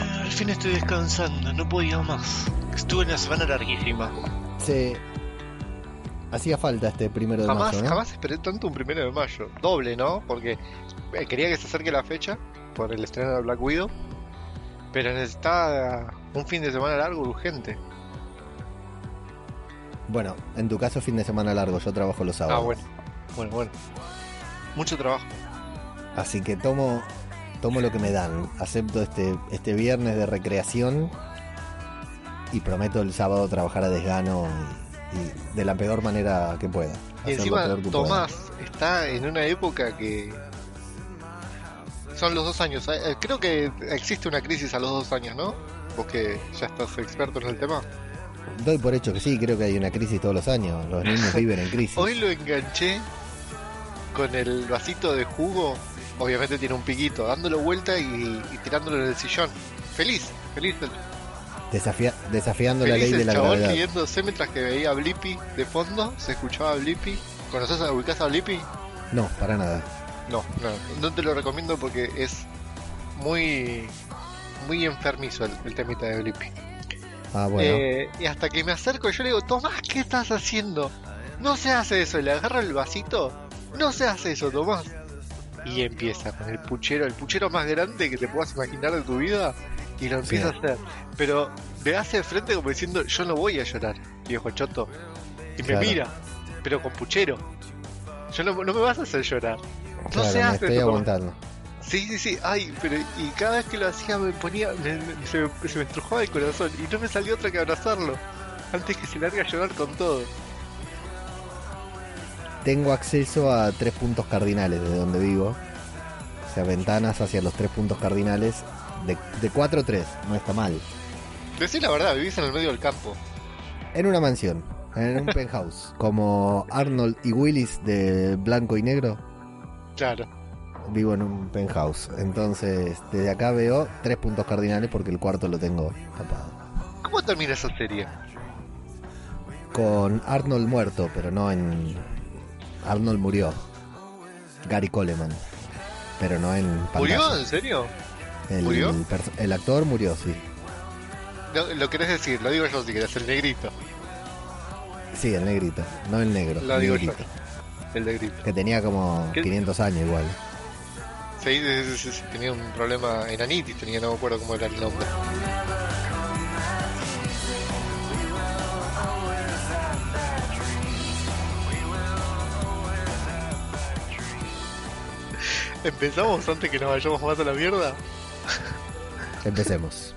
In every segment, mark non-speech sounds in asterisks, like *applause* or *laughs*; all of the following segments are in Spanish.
Al fin estoy descansando, no podía más. Estuve una semana larguísima. Se hacía falta este primero de Jamás, mayo, ¿no? jamás esperé tanto un primero de mayo. Doble, ¿no? Porque eh, quería que se acerque la fecha por el estreno de Black Widow. Pero necesitaba un fin de semana largo urgente. Bueno, en tu caso fin de semana largo, yo trabajo los sábados. Ah, bueno. Bueno, bueno. Mucho trabajo. Así que tomo tomo lo que me dan. Acepto este este viernes de recreación y prometo el sábado trabajar a desgano y, y de la peor manera que pueda. Y encima Tomás está en una época que son los dos años. Eh, Creo que existe una crisis a los dos años, ¿no? Vos que ya estás experto en el tema. Doy por hecho que sí, creo que hay una crisis todos los años. Los niños *laughs* viven en crisis. Hoy lo enganché con el vasito de jugo. Obviamente tiene un piquito, dándolo vuelta y, y tirándolo en el sillón. Feliz, feliz. el- desafiando la feliz ley de el la chabón gravedad. riéndose mientras que veía a Blippi de fondo. Se escuchaba a Blippi. ¿Conoces a ubicás a Blippi? No, para nada. No, no, no te lo recomiendo porque es muy muy enfermizo el, el temita de Blippi. Ah, bueno. Eh, y hasta que me acerco yo le digo, Tomás, ¿qué estás haciendo? No se hace eso, y le agarro el vasito. No se hace eso, Tomás. Y empieza con el puchero, el puchero más grande que te puedas imaginar de tu vida, y lo empieza Sí. a hacer. Pero me hace de frente como diciendo, yo no voy a llorar, viejo choto. Y me mira, pero con puchero. Yo no, no me vas a hacer llorar. No claro, se hace estoy aguantando. Sí, sí, sí, ay, pero y cada vez que lo hacía me ponía, me- me- se, me, se me estrujaba el corazón y no me salió otra que abrazarlo, antes que se largue a llorar con todo. Tengo acceso a tres puntos cardinales de donde vivo. O sea, ventanas hacia los tres puntos cardinales. De, de 4 a 3, no está mal. Decí la verdad, vivís en el medio del campo. En una mansión, en un *laughs* penthouse. Como Arnold y Willis de Blanco y Negro, Claro. vivo en un penthouse. Entonces, desde acá veo tres puntos cardinales porque el cuarto lo tengo tapado. ¿Cómo termina esa serie? Con Arnold muerto, pero no en. Arnold murió. Gary Coleman. Pero no en ¿Murió? ¿En serio? El, el actor murió, sí. Lo, lo querés decir, lo digo yo si querés, el negrito. Sí, el negrito, no el negro. Lo el digo negrito. yo. El negrito. Que tenía como ¿Qué? 500 años igual. Sí, sí, tenía un problema en anitis, tenía, no me acuerdo cómo era el nombre. ¿Empezamos antes que nos vayamos más a la mierda? Empecemos.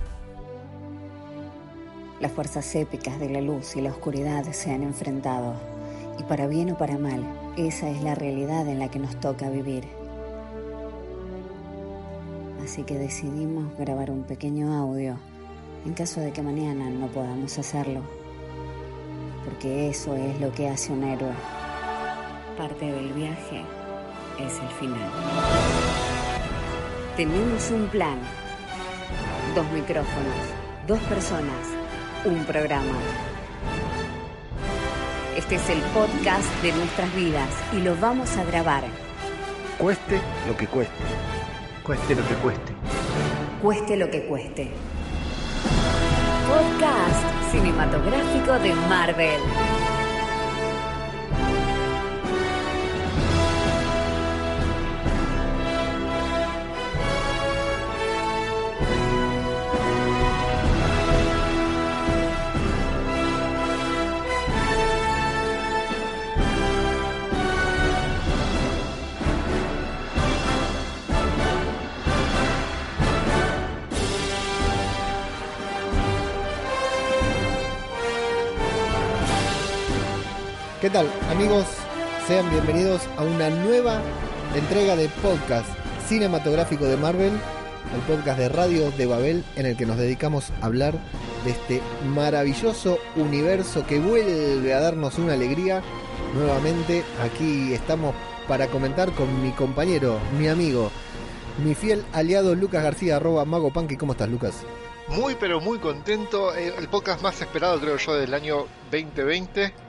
Las fuerzas épicas de la luz y la oscuridad se han enfrentado. Y para bien o para mal, esa es la realidad en la que nos toca vivir. Así que decidimos grabar un pequeño audio en caso de que mañana no podamos hacerlo. Porque eso es lo que hace un héroe. Parte del viaje es el final. Tenemos un plan. Dos micrófonos, dos personas, un programa. Este es el podcast de nuestras vidas y lo vamos a grabar. Cueste lo que cueste. Cueste lo que cueste. Cueste lo que cueste. Podcast cinematográfico de Marvel. ¿Qué tal, amigos? Sean bienvenidos a una nueva entrega de podcast cinematográfico de Marvel, el podcast de Radio de Babel, en el que nos dedicamos a hablar de este maravilloso universo que vuelve a darnos una alegría. Nuevamente, aquí estamos para comentar con mi compañero, mi amigo, mi fiel aliado Lucas García, arroba Mago. ¿Cómo estás, Lucas? Muy pero muy contento. eh, el podcast más esperado creo yo del año 2020.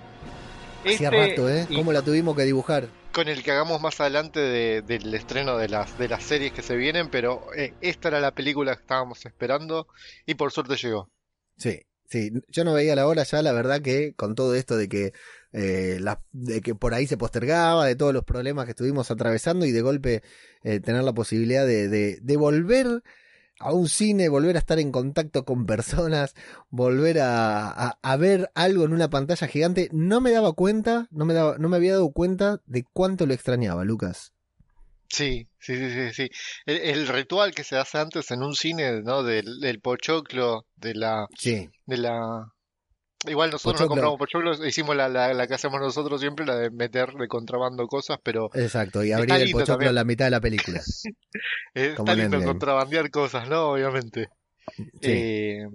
Hacía Este- rato, ¿eh? y ¿Cómo la tuvimos que dibujar? con el que hagamos más adelante de- del estreno de las, de las series que se vienen, pero eh, esta era la película que estábamos esperando y por suerte llegó. Sí, sí. Yo no veía la hora ya, la verdad que con todo esto de que eh, la- de que por ahí se postergaba, de todos los problemas que estuvimos atravesando y de golpe eh, tener la posibilidad de, de, de volver a un cine, volver a estar en contacto con personas, volver a, a, a ver algo en una pantalla gigante, no me daba cuenta, no me daba, no me había dado cuenta de cuánto lo extrañaba, Lucas. Sí, sí, sí, sí, sí. El, el ritual que se hace antes en un cine, ¿no? Del, del pochoclo, de la, Sí, de la... Igual nosotros no compramos pochoclos, hicimos la, la, la que hacemos nosotros siempre, la de meter de contrabando cosas, pero exacto, y abrir el pochoclo a la mitad de la película. *laughs* está lindo contrabandear cosas, ¿no? Obviamente. Sí. Eh,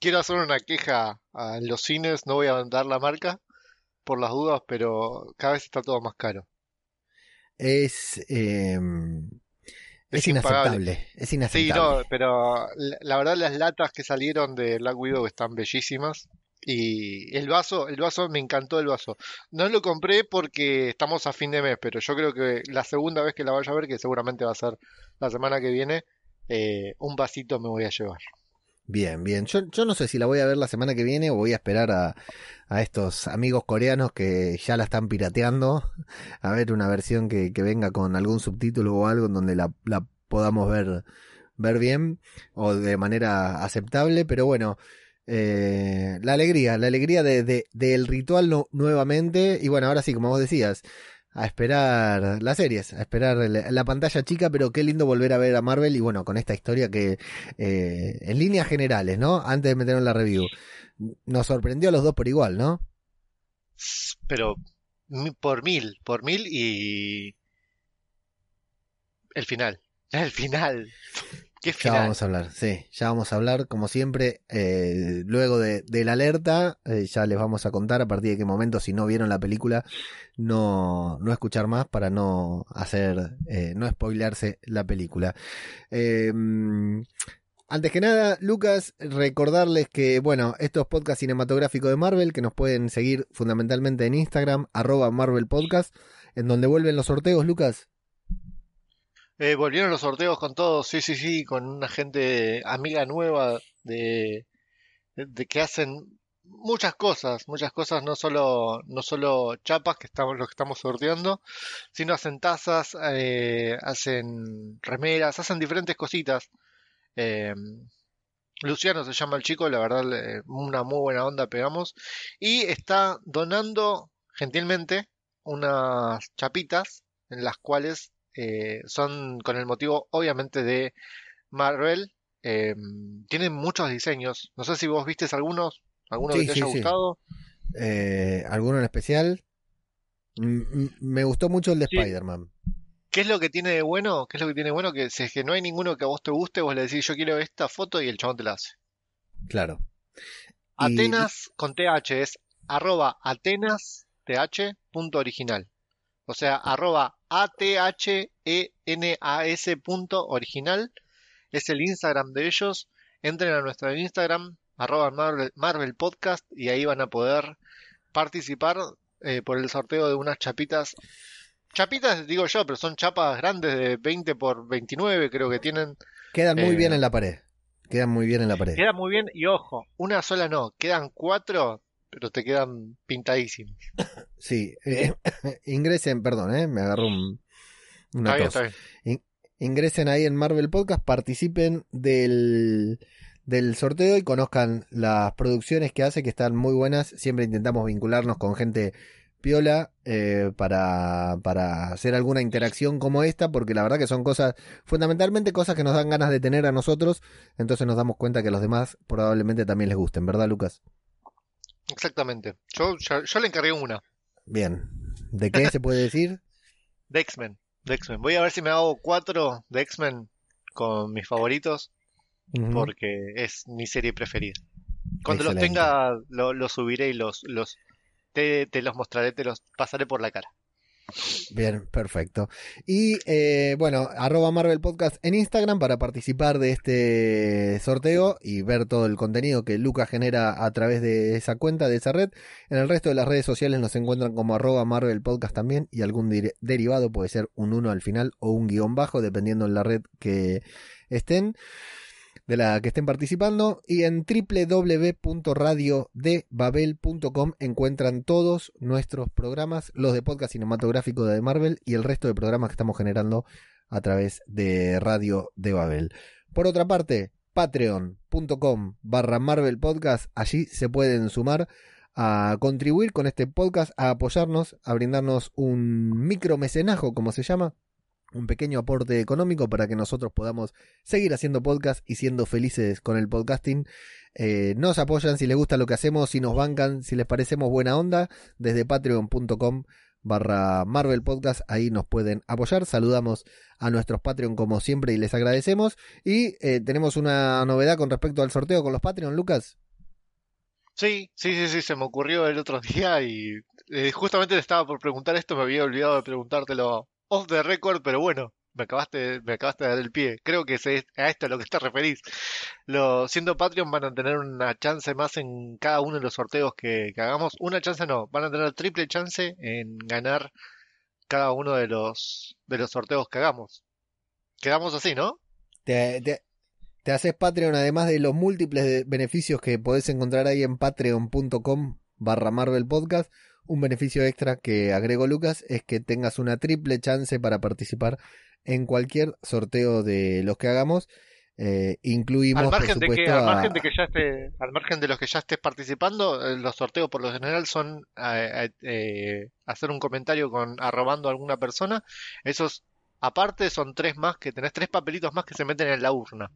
quiero hacer una queja a los cines, no voy a dar la marca por las dudas, pero cada vez está todo más caro. es, eh, es, Es inaceptable. Es Sí, inaceptable. no, pero la, la verdad las latas que salieron de Black Widow están bellísimas. Y el vaso, el vaso, me encantó el vaso. No lo compré porque estamos a fin de mes, pero yo creo que la segunda vez que la vaya a ver, que seguramente va a ser la semana que viene, eh, un vasito me voy a llevar. Bien, bien. Yo, yo no sé si la voy a ver la semana que viene o voy a esperar a, a estos amigos coreanos que ya la están pirateando. A ver una versión que, que venga con algún subtítulo o algo en donde la, la podamos ver, ver bien o de manera aceptable. Pero bueno, eh, la alegría, la alegría de, de- del ritual nu- nuevamente. Y bueno, ahora sí, como vos decías, a esperar las series, a esperar la, la pantalla chica, pero qué lindo volver a ver a Marvel y bueno, con esta historia que eh, en líneas generales, ¿no? Antes de meternos en la review, nos sorprendió a los dos por igual, ¿no? Pero por mil, por mil y el final. El final. ¿Qué Ya vamos a hablar, sí, ya vamos a hablar, como siempre, eh, luego de, de la alerta, eh, ya les vamos a contar a partir de qué momento, si no vieron la película, no, no escuchar más para no hacer, eh, no spoilearse la película. Eh, antes que nada, Lucas, recordarles que, bueno, estos podcasts cinematográficos de Marvel, que nos pueden seguir fundamentalmente en Instagram, arroba Marvel Podcast, en donde vuelven los sorteos, Lucas. Eh, volvieron los sorteos con todos, sí, sí, sí, con una gente amiga nueva de, de que hacen muchas cosas, muchas cosas, no solo, no solo chapas que estamos, lo que estamos sorteando, sino hacen tazas, eh, hacen remeras, hacen diferentes cositas. Eh, Luciano se llama el chico, la verdad, una muy buena onda pegamos. Y está donando gentilmente unas chapitas en las cuales eh, son con el motivo, obviamente, de Marvel. Eh, tienen muchos diseños. No sé si vos vistes algunos, alguno Sí, que te sí, haya sí. gustado. Eh, ¿Alguno en especial? Me gustó mucho el de. Spider-Man. ¿Qué es lo que tiene de bueno? ¿Qué es lo que tiene de bueno? Que si es que no hay ninguno que a vos te guste, vos le decís yo quiero esta foto y el chabón te la hace. Claro. Y- Atenas con TH es arroba Atenas TH punto original. O sea, arroba A-T-H-E-N-A-S punto original. Es el Instagram de ellos. Entren a nuestro Instagram, arroba Marvel, Marvel Podcast, y ahí van a poder participar eh, por el sorteo de unas chapitas. Chapitas, digo yo, pero son chapas grandes de 20 por 29, creo que tienen. Quedan muy Eh, bien en la pared. Quedan muy bien en la pared. Queda muy bien, y ojo, una sola no, quedan cuatro, pero te quedan pintadísimos. Sí. eh, *laughs* ingresen, perdón, eh, me agarró un, una Está bien, tos. está bien. Ingresen ahí en Marvel Podcast, participen del, del sorteo y conozcan las producciones que hace, que están muy buenas. Siempre intentamos vincularnos con gente piola eh, para, para hacer alguna interacción como esta, porque la verdad que son cosas, fundamentalmente cosas que nos dan ganas de tener a nosotros, entonces nos damos cuenta que a los demás probablemente también les gusten, ¿verdad, Lucas? Exactamente. Yo, yo, yo le encargué una, Bien. ¿De qué se puede decir? *laughs* de X-Men. De X-Men. Voy a ver si me hago cuatro de X-Men con mis favoritos, porque es mi serie preferida. Cuando los tenga, lo- los subiré y los, los te, te los mostraré, te los pasaré por la cara. Bien, perfecto. Y eh, bueno, arroba Marvel Podcast en Instagram para participar de este sorteo y ver todo el contenido que Lucas genera a través de esa cuenta, de esa red. En el resto de las redes sociales nos encuentran como arroba Marvel Podcast también y algún derivado puede ser un 1 al final o un guion bajo, dependiendo en la red que estén de la que estén participando y en www.radiodebabel.com encuentran todos nuestros programas, los de podcast cinematográfico de Marvel y el resto de programas que estamos generando a través de Radio de Babel. Por otra parte, patreon.com barra allí se pueden sumar a contribuir con este podcast, a apoyarnos, a brindarnos un micro mecenajo, como se llama, un pequeño aporte económico para que nosotros podamos seguir haciendo podcast y siendo felices con el podcasting. Eh, nos apoyan si les gusta lo que hacemos, si nos bancan, si les parecemos buena onda, desde patreon.com barra Marvel Podcast, ahí nos pueden apoyar. Saludamos a nuestros Patreon como siempre y les agradecemos. Y eh, tenemos una novedad con respecto al sorteo con los Patreon, Lucas. Sí, sí, sí, sí, se me ocurrió el otro *laughs* día y eh, justamente estaba por preguntar esto, me había olvidado de preguntártelo off the record, pero bueno, me acabaste, me acabaste de dar el pie. Creo que es a esto a lo que te referís. Lo, siendo Patreon van a tener una chance más en cada uno de los sorteos que, hagamos. Una chance no, van a tener triple chance en ganar cada uno de los, de los sorteos que hagamos. Quedamos así, ¿no? Te, te, haces Patreon además de los múltiples beneficios que podés encontrar ahí en patreon.com barra Marvel Podcast un beneficio extra que agrego Lucas es que tengas una triple chance para participar en cualquier sorteo de los que hagamos. Eh, incluimos al margen, de que, al margen de que ya esté, al margen de los que ya estés participando, eh, los sorteos por lo general son eh, hacer un comentario con arrobando a alguna persona. Esos aparte son tres más que tenés tres papelitos más que se meten en la urna.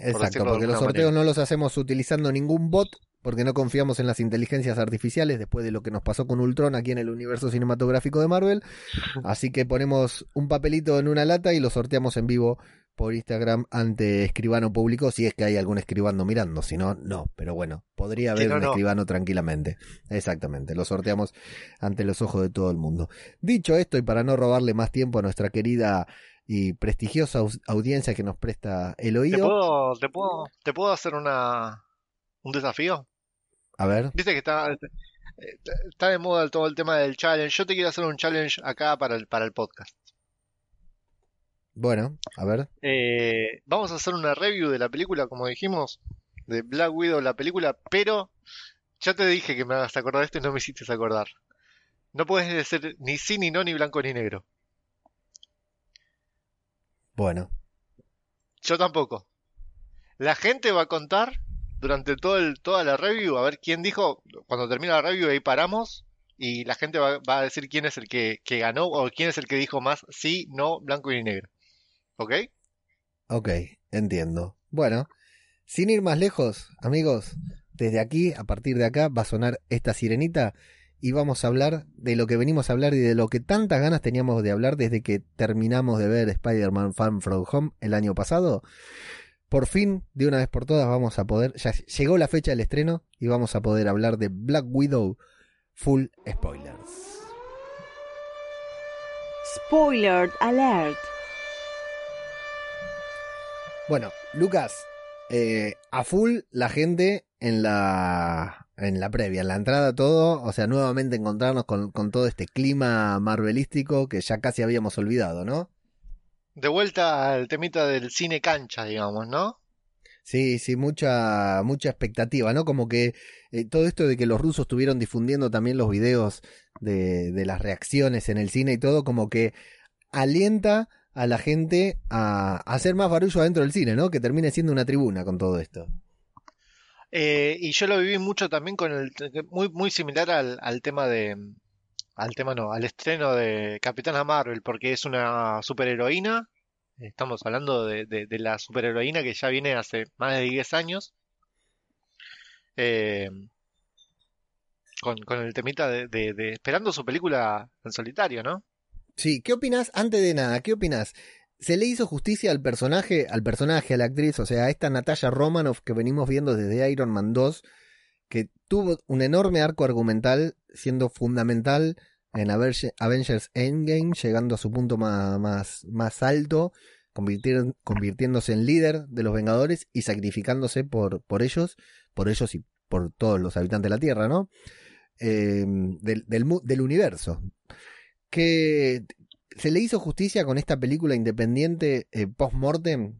Exacto, porque los sorteos no los hacemos utilizando ningún bot, porque no confiamos en las inteligencias artificiales después de lo que nos pasó con Ultron aquí en el universo cinematográfico de Marvel. *laughs* Así que ponemos un papelito en una lata y lo sorteamos en vivo por Instagram ante escribano público, si es que hay algún escribano mirando, si no, no, pero bueno, podría haber un escribano tranquilamente. Exactamente, lo sorteamos ante los ojos de todo el mundo. Dicho esto, y para no robarle más tiempo a nuestra querida y prestigiosa audiencia que nos presta el oído. ¿Te puedo, te puedo, te puedo hacer una, un desafío? A ver. Viste que está, está de moda todo el tema del challenge. Yo te quiero hacer un challenge acá para el, para el podcast. Bueno, a ver. Eh, vamos a hacer una review de la película, como dijimos, de Black Widow, la película, pero ya te dije que me hagas acordar esto y no me hiciste acordar. No puedes decir ni sí, ni no, ni blanco, ni negro. Bueno. Yo tampoco. La gente va a contar durante todo el, toda la review, a ver quién dijo, cuando termina la review ahí paramos y la gente va, a decir quién es el que, ganó o quién es el que dijo más sí, no, blanco y negro. ¿Ok? Ok, entiendo. Bueno, sin ir más lejos, amigos, desde aquí, a partir de acá, va a sonar esta sirenita y vamos a hablar de lo que venimos a hablar y de lo que tantas ganas teníamos de hablar desde que terminamos de ver Spider-Man Fan From Home el año pasado por fin, de una vez por todas, vamos a poder, ya llegó la fecha del estreno y vamos a poder hablar de Black Widow full spoilers. Spoiler alert. Bueno, Lucas, eh, a full la gente en la en la previa, en la entrada todo, o sea, nuevamente encontrarnos con, con todo este clima marvelístico que ya casi habíamos olvidado, ¿no? de vuelta al temita del cine cancha, digamos, ¿no? Sí, sí, mucha, mucha expectativa, ¿no? Como que eh, todo esto de que los rusos estuvieron difundiendo también los videos de, de las reacciones en el cine y todo, como que alienta a la gente a, hacer más barullo adentro del cine, ¿no? Que termine siendo una tribuna con todo esto. Eh, y yo lo viví mucho también con el, muy, muy similar al, tema de, al tema no, al estreno de Capitana Marvel, porque es una superheroína. Estamos hablando de, de, la superheroína que ya viene hace más de 10 años. Eh, con, con, el temita de, de, esperando su película en solitario, ¿no? Sí, ¿qué opinas? Antes de nada, ¿qué opinas? ¿Se le hizo justicia al personaje, al personaje, a la actriz, o sea, a esta Natalia Romanoff que venimos viendo desde Iron Man 2, que tuvo un enorme arco argumental, siendo fundamental en Avengers Endgame, llegando a su punto más, más, más alto, convirtiéndose en líder de los Vengadores y sacrificándose por, por ellos, por ellos y por todos los habitantes de la Tierra, ¿no? Em, del, del, universo. Que se le hizo justicia con esta película independiente eh, post-mortem.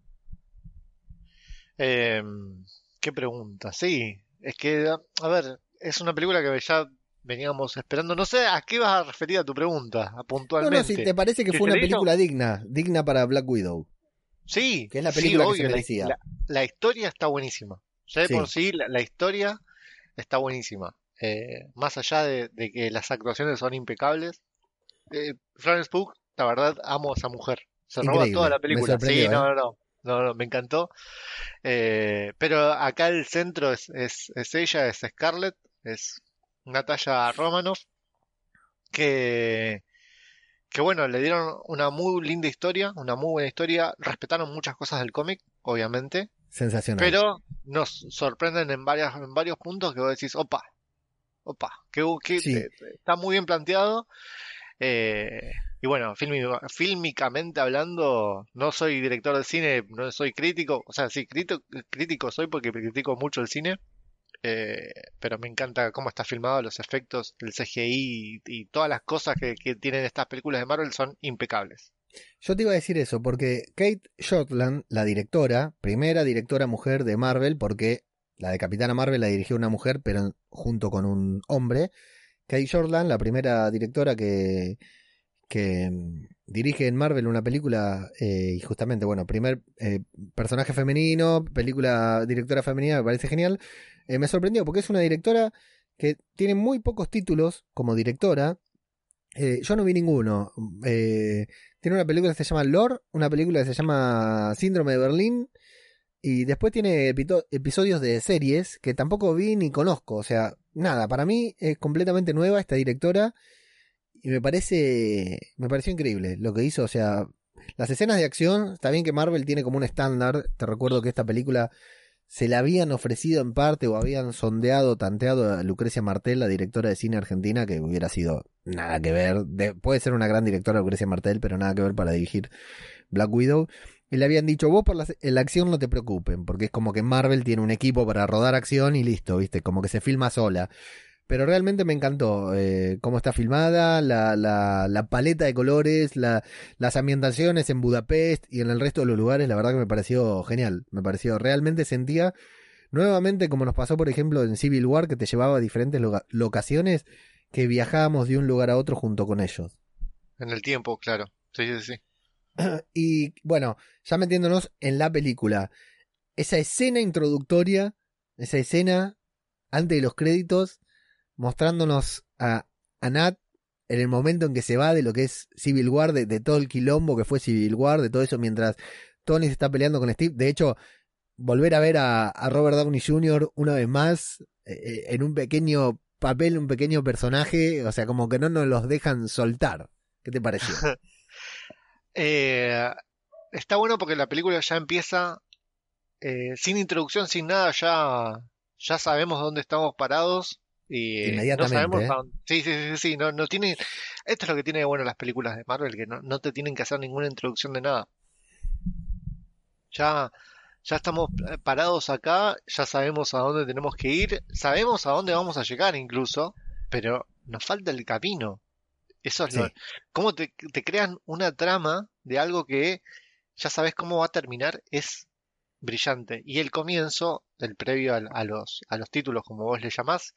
Em, qué pregunta, sí. Es que, a ver, es una película que ya veníamos esperando. No sé a qué vas a referir a tu pregunta, puntualmente. No, no, si te parece que fue una película digna, digna para Black Widow. Sí, que es la película que se decía. La, la, historia está buenísima. Ya de por sí, la, historia está buenísima. Eh, más allá de, que las actuaciones son impecables. Eh, Florence Pugh, la verdad, amo a esa mujer. Se roba toda la película. Sí, ¿eh? no, no, no, no, me encantó. Eh, pero acá el centro es, es, es ella, es Scarlett, es Natalia Romanoff, que, que bueno, le dieron una muy linda historia, una muy buena historia, respetaron muchas cosas del cómic, obviamente. Sensacional. Pero nos sorprenden en, varias, en varios puntos que vos decís, opa, opa, que, está muy bien planteado. Eh, y bueno, fílmicamente hablando, no soy director de cine, no soy crítico, o sea, sí, crítico, soy porque critico mucho el cine, eh, pero me encanta cómo está filmado, los efectos, el CGI y, todas las cosas que, tienen estas películas de Marvel son impecables. Yo te iba a decir eso, porque Kate Shortland, la directora, primera directora mujer de Marvel, porque la de Capitana Marvel la dirigió una mujer, pero junto con un hombre. Kate Shortland, la primera directora que, que mm, dirige en Marvel una película eh, y justamente, bueno, primer eh, personaje femenino, película directora femenina, me parece genial. Eh, me sorprendió porque es una directora que tiene muy pocos títulos como directora. yo no vi ninguno. tiene una película que se llama Lore, una película que se llama Síndrome de Berlín. Y después tiene episodios de series que tampoco vi ni conozco. O sea, nada, para mí es completamente nueva esta directora y me parece, me pareció increíble lo que hizo, o sea, las escenas de acción, está bien que Marvel tiene como un estándar, te recuerdo que esta película se la habían ofrecido en parte o habían sondeado, tanteado a Lucrecia Martel, la directora de cine argentina, que hubiera sido nada que ver, puede ser una gran directora Lucrecia Martel, pero nada que ver para dirigir Black Widow. Y le habían dicho, vos por la, la, acción no te preocupen, porque es como que Marvel tiene un equipo para rodar acción y listo, viste, como que se filma sola. Pero realmente me encantó eh, cómo está filmada, la, la, la paleta de colores, la, las ambientaciones en Budapest y en el resto de los lugares, la verdad que me pareció genial. Me pareció, realmente sentía, nuevamente como nos pasó por ejemplo en Civil War, que te llevaba a diferentes locaciones, que viajábamos de un lugar a otro junto con ellos. En el tiempo, claro. Sí, sí, sí. *clears throat* y bueno, ya metiéndonos en la película, esa escena introductoria, esa escena antes de los créditos, mostrándonos a, a Nat en el momento en que se va de lo que es Civil War, de, todo el quilombo que fue Civil War, de todo eso mientras Tony se está peleando con Steve. De hecho, volver a ver a, Robert Downey Jr. una vez más eh, eh, en un pequeño papel, un pequeño personaje, o sea, como que no nos los dejan soltar. ¿Qué te pareció? *laughs* Eh, está bueno porque la película ya empieza sin introducción, sin nada, ya, ya sabemos dónde estamos parados y Inmediatamente. No ¿eh? sí, sí, sí, sí, no, no tiene. Esto es lo que tiene bueno las películas de Marvel, que no, no te tienen que hacer ninguna introducción de nada. Ya, ya estamos eh, parados acá, ya sabemos a dónde tenemos que ir, sabemos a dónde vamos a llegar incluso, pero nos falta el camino. Eso es lo. ¿Cómo te, te crean una trama de algo que ya sabes cómo va a terminar? Es brillante. Y el comienzo, el previo a, los, a los títulos, como vos le llamás,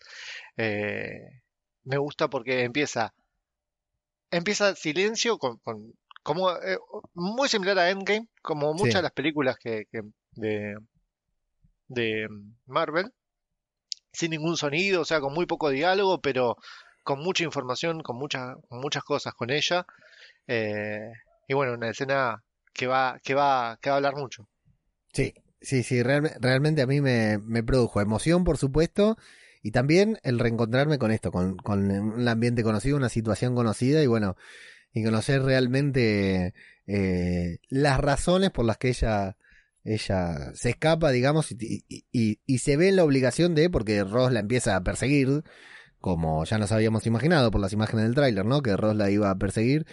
eh, me gusta porque empieza, empieza silencio con, como eh, muy similar a Endgame, como muchas de las películas que, de, de Marvel, sin ningún sonido, o sea, con muy poco diálogo, pero con mucha información, con muchas, muchas cosas con ella. Eh, y bueno, una escena que va, que va, que va a hablar mucho. Sí, sí, sí, realmente a mí me, me, produjo emoción, por supuesto, y también el reencontrarme con esto, con, con un ambiente conocido, una situación conocida, y bueno, y conocer realmente eh, las razones por las que ella, ella se escapa, digamos, y, y, y, se ve en la obligación de, porque Ross la empieza a perseguir, como ya nos habíamos imaginado por las imágenes del tráiler, ¿no? Que Ross la iba a perseguir.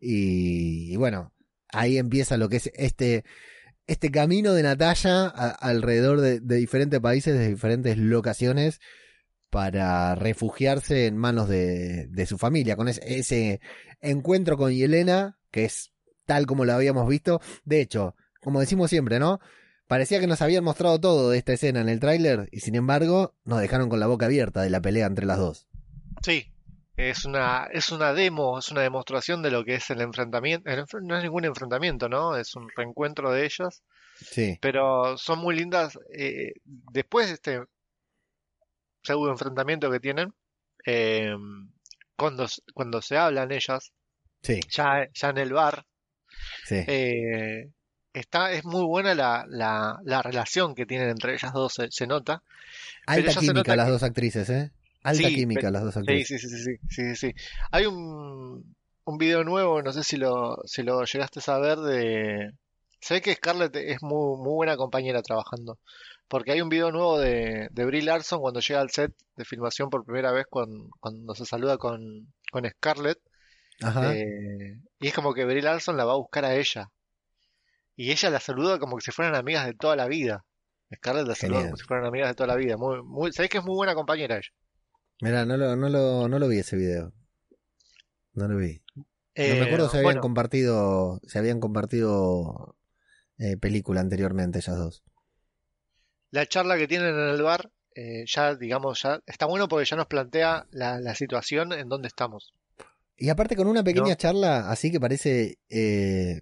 Y, bueno, ahí empieza lo que es este, este camino de Natalia alrededor de, de diferentes países, de diferentes locaciones, para refugiarse en manos de, de su familia, con ese, ese encuentro con Yelena, que es tal como lo habíamos visto. De hecho, como decimos siempre, ¿no? Parecía que nos habían mostrado todo de esta escena en el tráiler y sin embargo nos dejaron con la boca abierta de la pelea entre las dos. Sí, es una, es una demo, es una demostración de lo que es el enfrentamiento. el no es ningún enfrentamiento, ¿no? Es un reencuentro de ellas, Sí, pero son muy lindas. eh, después de este pseudo enfrentamiento que tienen, eh, cuando, cuando se hablan ellas, sí, ya, ya en el bar, sí. eh, está, es muy buena la, la, la relación que tienen entre ellas dos, se, se nota. Alta química nota las que- dos actrices, ¿eh? Alta Sí, química pero- las dos actrices. sí, sí, sí, sí, sí, sí. Hay un, un video nuevo, no sé si lo, si lo llegaste a saber de... Se ve que Scarlett es muy, muy buena compañera trabajando. Porque hay un video nuevo de, de Brie Larson cuando llega al set de filmación por primera vez con- cuando se saluda con, con Scarlett. Ajá. eh, y es como que Brie Larson la va a buscar a ella. Y ella la saluda como que si fueran amigas de toda la vida. Scarlett la saluda Genial. como si fueran amigas de toda la vida. Muy, muy, sabés que es muy buena compañera ella. Mira, no lo, no, lo, no lo vi ese video. No lo vi. No Eh, me acuerdo si habían bueno, compartido, si habían compartido eh, película anteriormente ellas dos. la charla que tienen en el bar, eh, ya digamos, ya está bueno porque ya nos plantea la, la situación en donde estamos. Y aparte con una pequeña ¿No? charla así que parece eh,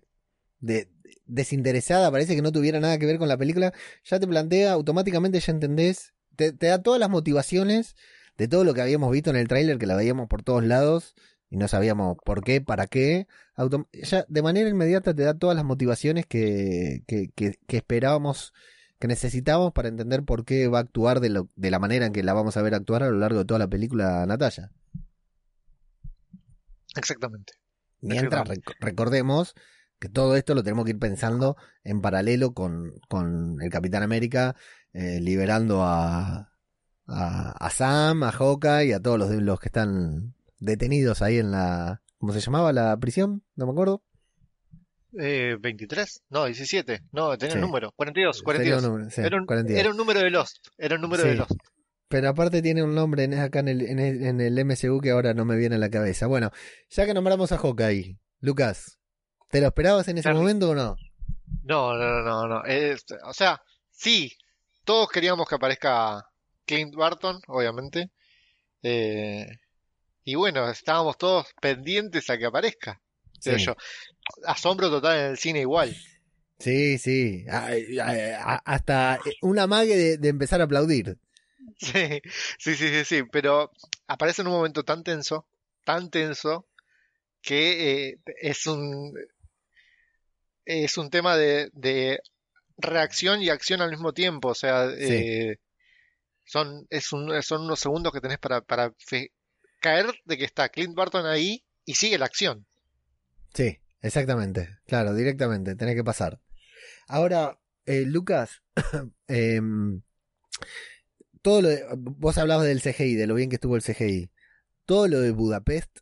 de, desinteresada, parece que no tuviera nada que ver con la película, ya te plantea, automáticamente ya entendés, te, te da todas las motivaciones de todo lo que habíamos visto en el tráiler, que la veíamos por todos lados y no sabíamos por qué, para qué. Ya de manera inmediata te da todas las motivaciones que, que, que, que esperábamos, que necesitábamos para entender por qué va a actuar de, lo, de la manera en que la vamos a ver actuar a lo largo de toda la película Natalia. Exactamente. Mientras rec- recordemos que todo esto lo tenemos que ir pensando en paralelo con, con el Capitán América eh, liberando a, a, a Sam, a Hawkeye y a todos los, los que están detenidos ahí en la... ¿Cómo se llamaba la prisión? No me acuerdo. Eh, 23, no, 17, no, tenía Sí. un número, 42, Sería 42. un número, sí, Era un, 42. era un número de Lost, era un número de. Lost. Pero aparte tiene un nombre en, acá en el, en, el, en el MCU que ahora no me viene a la cabeza. Bueno, ya que nombramos a Hawkeye, Lucas, ¿te lo esperabas en ese momento o no? No, no, no, no, es- o sea, sí, todos queríamos que aparezca Clint Barton, obviamente. Eh, y bueno, estábamos todos pendientes a que aparezca. Sí. yo. Asombro total en el cine igual. Sí, sí. Ay, ay, a- Hasta una mague de, de empezar a aplaudir. Sí, sí, sí, sí, sí, pero aparece en un momento tan tenso, tan tenso, que eh, es un es un tema de, de reacción y acción al mismo tiempo, o sea, eh, son, es un- son unos segundos que tenés para, para fe- caer de que está Clint Barton ahí y sigue la acción. Sí, exactamente. Claro, directamente. Tenés que pasar. Ahora, eh, Lucas, *coughs* em, todo lo de- vos hablabas del CGI, de lo bien que estuvo el CGI. Todo lo de Budapest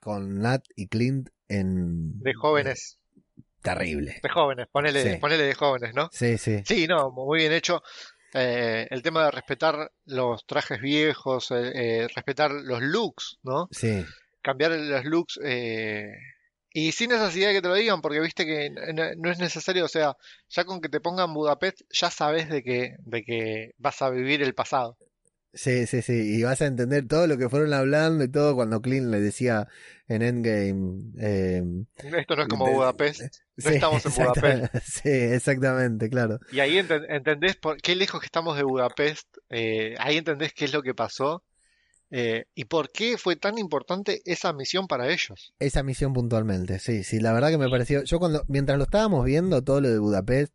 con Nat y Clint en... De jóvenes, Terrible. de jóvenes, ponele, Sí. ponele de jóvenes, ¿no? Sí, sí. Sí, no, muy bien hecho. Eh, el tema de respetar los trajes viejos, eh, eh, respetar los looks, ¿no? Sí. Cambiar los looks eh, y sin necesidad de que te lo digan, porque viste que no es necesario, o sea, ya con que te pongan Budapest, ya sabes de que, de que vas a vivir el pasado. Sí, sí, sí. Y vas a entender todo lo que fueron hablando y todo cuando Clint le decía en Endgame... em, Esto no es como de- Budapest, no sí, estamos en Budapest. *laughs* Sí, exactamente, claro. Y ahí enten- entendés por qué lejos que estamos de Budapest, eh, ahí entendés qué es lo que pasó eh, y por qué fue tan importante esa misión para ellos. Esa misión puntualmente, sí, sí, la verdad que me pareció, yo cuando, mientras lo estábamos viendo, todo lo de Budapest,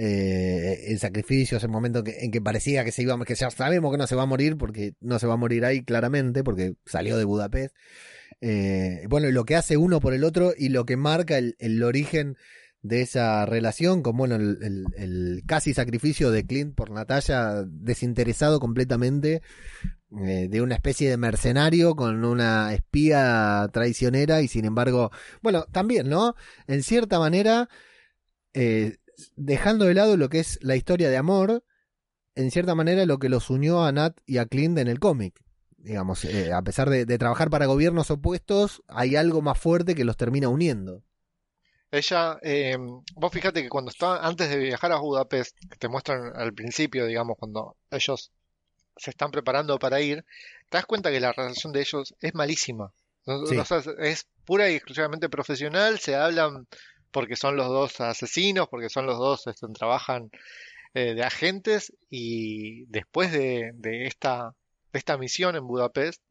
eh, el sacrificio, ese momento que, en que parecía que se iba, que ya sabemos que no se va a morir, porque no se va a morir ahí claramente, porque salió de Budapest, eh, bueno, lo que hace uno por el otro y lo que marca el, origen de esa relación, como bueno, el casi sacrificio de Clint por Natalia, desinteresado completamente, eh, de una especie de mercenario con una espía traicionera y sin embargo, bueno, también, ¿no? En cierta manera, eh, dejando de lado lo que es la historia de amor, en cierta manera lo que los unió a Nat y a Clint en el cómic. Digamos, eh, a pesar de, de trabajar para gobiernos opuestos, hay algo más fuerte que los termina uniendo. Ella, eh, vos fíjate que cuando está antes de viajar a Budapest, que te muestran al principio, digamos, cuando ellos se están preparando para ir, te das cuenta que la relación de ellos es malísima. No- Sí. o sea, es pura y exclusivamente profesional, se hablan porque son los dos asesinos, porque son los dos, este, trabajan eh, de agentes y después de, de esta, de esta misión en Budapest,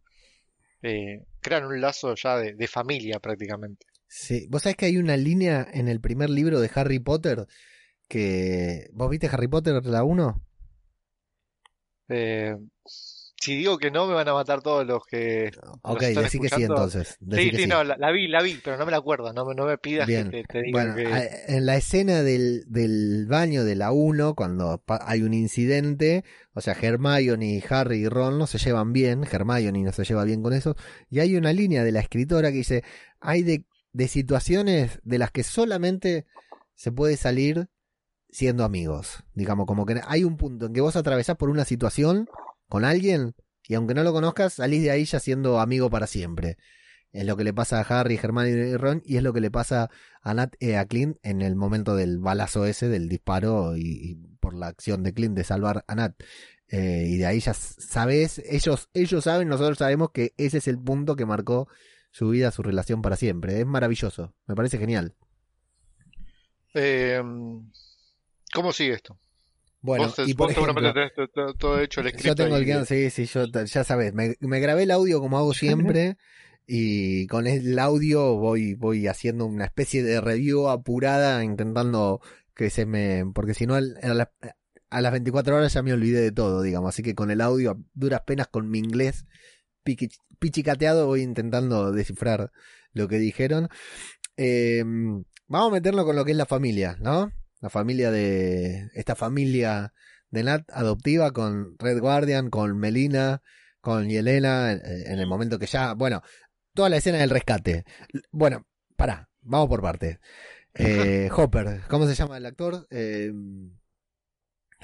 eh, crean un lazo ya de, de familia prácticamente. Sí, vos sabés que hay una línea en el primer libro de Harry Potter que... ¿Vos viste Harry Potter la 1? Eh, si digo que no, me van a matar todos los que Ok, decí que sí entonces. decí Sí, que sí, sí. no, la, la vi, la vi, pero no me la acuerdo, no, me- no me pidas Bien. que te, te diga Bueno, que... en la escena del, del baño de la 1, cuando hay un incidente, o sea, Hermione, Harry y Ron no se llevan bien, Hermione no se lleva bien con eso, y hay una línea de la escritora que dice, hay de, de situaciones de las que solamente se puede salir siendo amigos. Digamos, como que hay un punto en que vos atravesás por una situación con alguien y aunque no lo conozcas, salís de ahí ya siendo amigo para siempre. Es lo que le pasa a Harry, Hermione y Ron y es lo que le pasa a Nat y a Clint en el momento del balazo ese, del disparo y, por la acción de Clint de salvar a Nat. Eh, y de ahí ya sabes, ellos, ellos saben, nosotros sabemos que ese es el punto que marcó su vida, su relación para siempre. Es maravilloso, me parece genial. Eh, ¿cómo sigue esto? Bueno, vos, y vos por seguramente ejemplo, tenés todo, todo hecho el escrito yo tengo el guion, sí, sí, yo ya sabes, me, me grabé el audio como hago siempre *laughs* y con el audio voy, voy haciendo una especie de review apurada intentando que se me, porque si no a, la- a las 24 horas ya me olvidé de todo, digamos, así que con el audio a duras penas con mi inglés piqui- pichicateado voy intentando descifrar lo que dijeron. Eh, vamos a meterlo con lo que es la familia, ¿no? La familia de. Esta familia de Nat adoptiva con Red Guardian, con Melina, con Yelena, en, en el momento que ya. Bueno, toda la escena del rescate. Bueno, pará, vamos por partes. Eh, *laughs* Hopper, ¿cómo se llama el actor? Eh,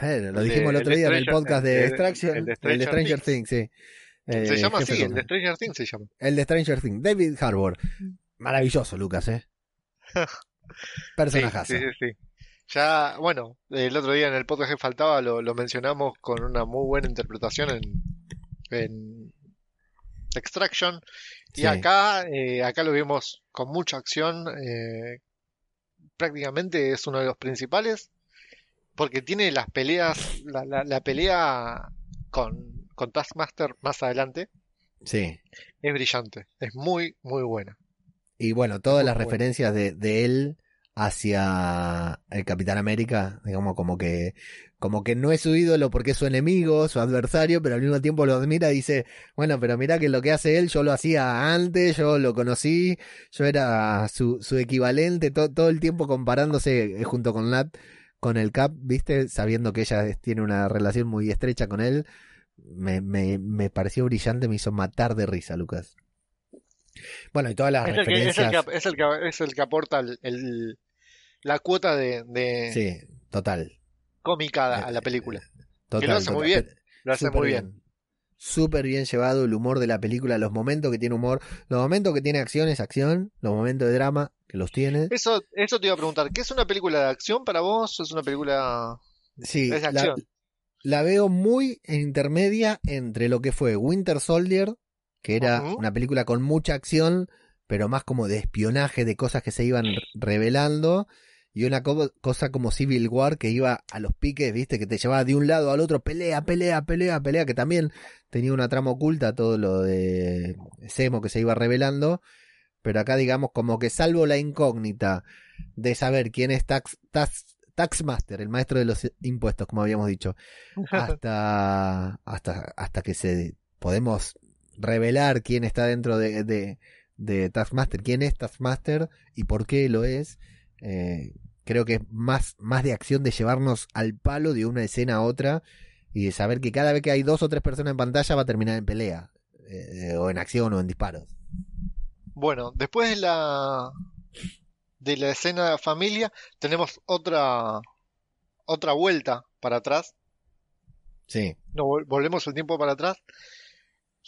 eh, lo dijimos el el otro día en el podcast de Extraction, el de Stranger Stranger Things, sí. Eh, se llama jefe así, el de Stranger Things se llama. El de Stranger Things, David Harbour. Maravilloso, Lucas, ¿eh? *laughs* Personajazo. Sí, sí, sí. Ya, bueno, el otro día en el podcast que faltaba lo, lo mencionamos con una muy buena interpretación en, en Extraction. Y Sí. acá, eh, acá lo vimos con mucha acción. eh, prácticamente es uno de los principales. Porque tiene las peleas, la, la, la pelea con, con Taskmaster más adelante. Sí. Es brillante. Es muy, muy buena. Y bueno, todas Muy las referencias de, de él hacia el Capitán América, digamos como que como que no es su ídolo porque es su enemigo, su adversario, pero al mismo tiempo lo admira y dice, bueno, pero mira que lo que hace él yo lo hacía antes, yo lo conocí, yo era su, su equivalente, to- todo el tiempo comparándose eh, junto con Nat con el Cap, viste, sabiendo que ella tiene una relación muy estrecha con él, me, me, me pareció brillante, me hizo matar de risa, Lucas. Bueno, y todas las Es el que, es el referencias. que, es el que, es el que aporta el, la cuota de, de Sí, total. cómica a la película. total Que lo hace total. muy bien. Lo hace Súper muy bien. Súper bien llevado el humor de la película, los momentos que tiene humor, los momentos que tiene acción es acción, los momentos de drama que los tiene. Eso, eso te iba a preguntar. ¿Qué es una película de acción para vos? ¿Es una película Sí, de la, acción? la veo muy intermedia entre lo que fue Winter Soldier, que era una película con mucha acción, pero más como de espionaje, de cosas que se iban re- revelando, y una co- cosa como Civil War que iba a los piques, viste, que te llevaba de un lado al otro, pelea, pelea, pelea, pelea, que también tenía una trama oculta, todo lo de Semo que se iba revelando, pero acá digamos como que salvo la incógnita de saber quién es Tax, Tax, Taxmaster, el maestro de los impuestos, como habíamos dicho, *laughs* hasta, hasta, hasta que se podemos revelar quién está dentro de, de, de Taskmaster, quién es Taskmaster y por qué lo es. Eh, creo que es más, más de acción de llevarnos al palo de una escena a otra y saber que cada vez que hay dos o tres personas en pantalla va a terminar en pelea, eh, o en acción o en disparos. Bueno, después de la de la escena de familia tenemos otra otra vuelta para atrás. Sí. No, volvemos el tiempo para atrás.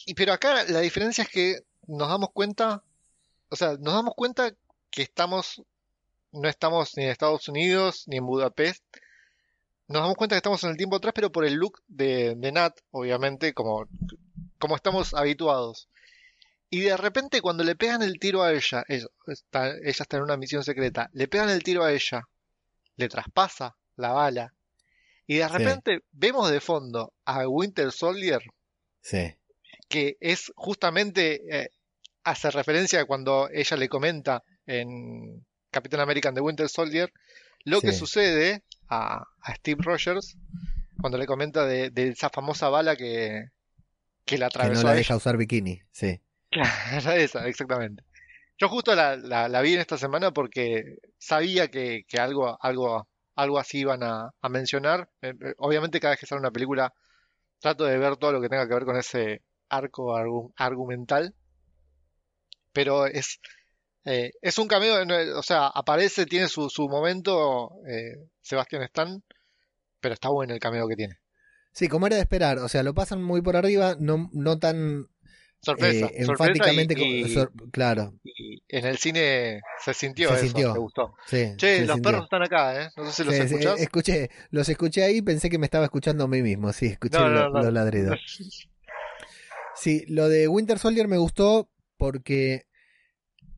Y pero acá la diferencia es que nos damos cuenta, o sea, nos damos cuenta que estamos no estamos ni en Estados Unidos ni en Budapest. Nos damos cuenta que estamos en el tiempo atrás, pero por el look de, de Nat, obviamente, como, como estamos habituados. Y de repente cuando le pegan el tiro a ella, ella está, ella está en una misión secreta, le pegan el tiro a ella, le traspasa la bala. Y de repente vemos de fondo a Winter Soldier, Sí. Que es justamente, eh, hace referencia a cuando ella le comenta en Capitán American de Winter Soldier, lo que sucede a, a Steve Rogers cuando le comenta de, de esa famosa bala que, que la Que atravesó no a la deja usar bikini, sí. Claro, *laughs* esa, exactamente. Yo justo la, la, la vi en esta semana porque sabía que, que algo, algo, algo así iban a, a mencionar. Eh, eh, obviamente cada vez que sale una película trato de ver todo lo que tenga que ver con ese arco argu- argumental. Pero es, eh, es un cameo, o sea, aparece, tiene su, su momento eh, Sebastián Stan, pero está bueno el cameo que tiene. Sí, como era de esperar, o sea, lo pasan muy por arriba, no, no tan Sorpresa, eh, sorpresa enfáticamente, y- co- y- sor- claro, y en el cine se sintió Se eso, sintió. me gustó. sí. Che, los sintió. perros están acá, ¿eh? No sé si los Sí, escuchás. eh, escuché, los escuché ahí, pensé que me estaba escuchando a mí mismo, sí, escuché No, no, lo- no. los ladridos. *laughs* Sí, lo de Winter Soldier me gustó porque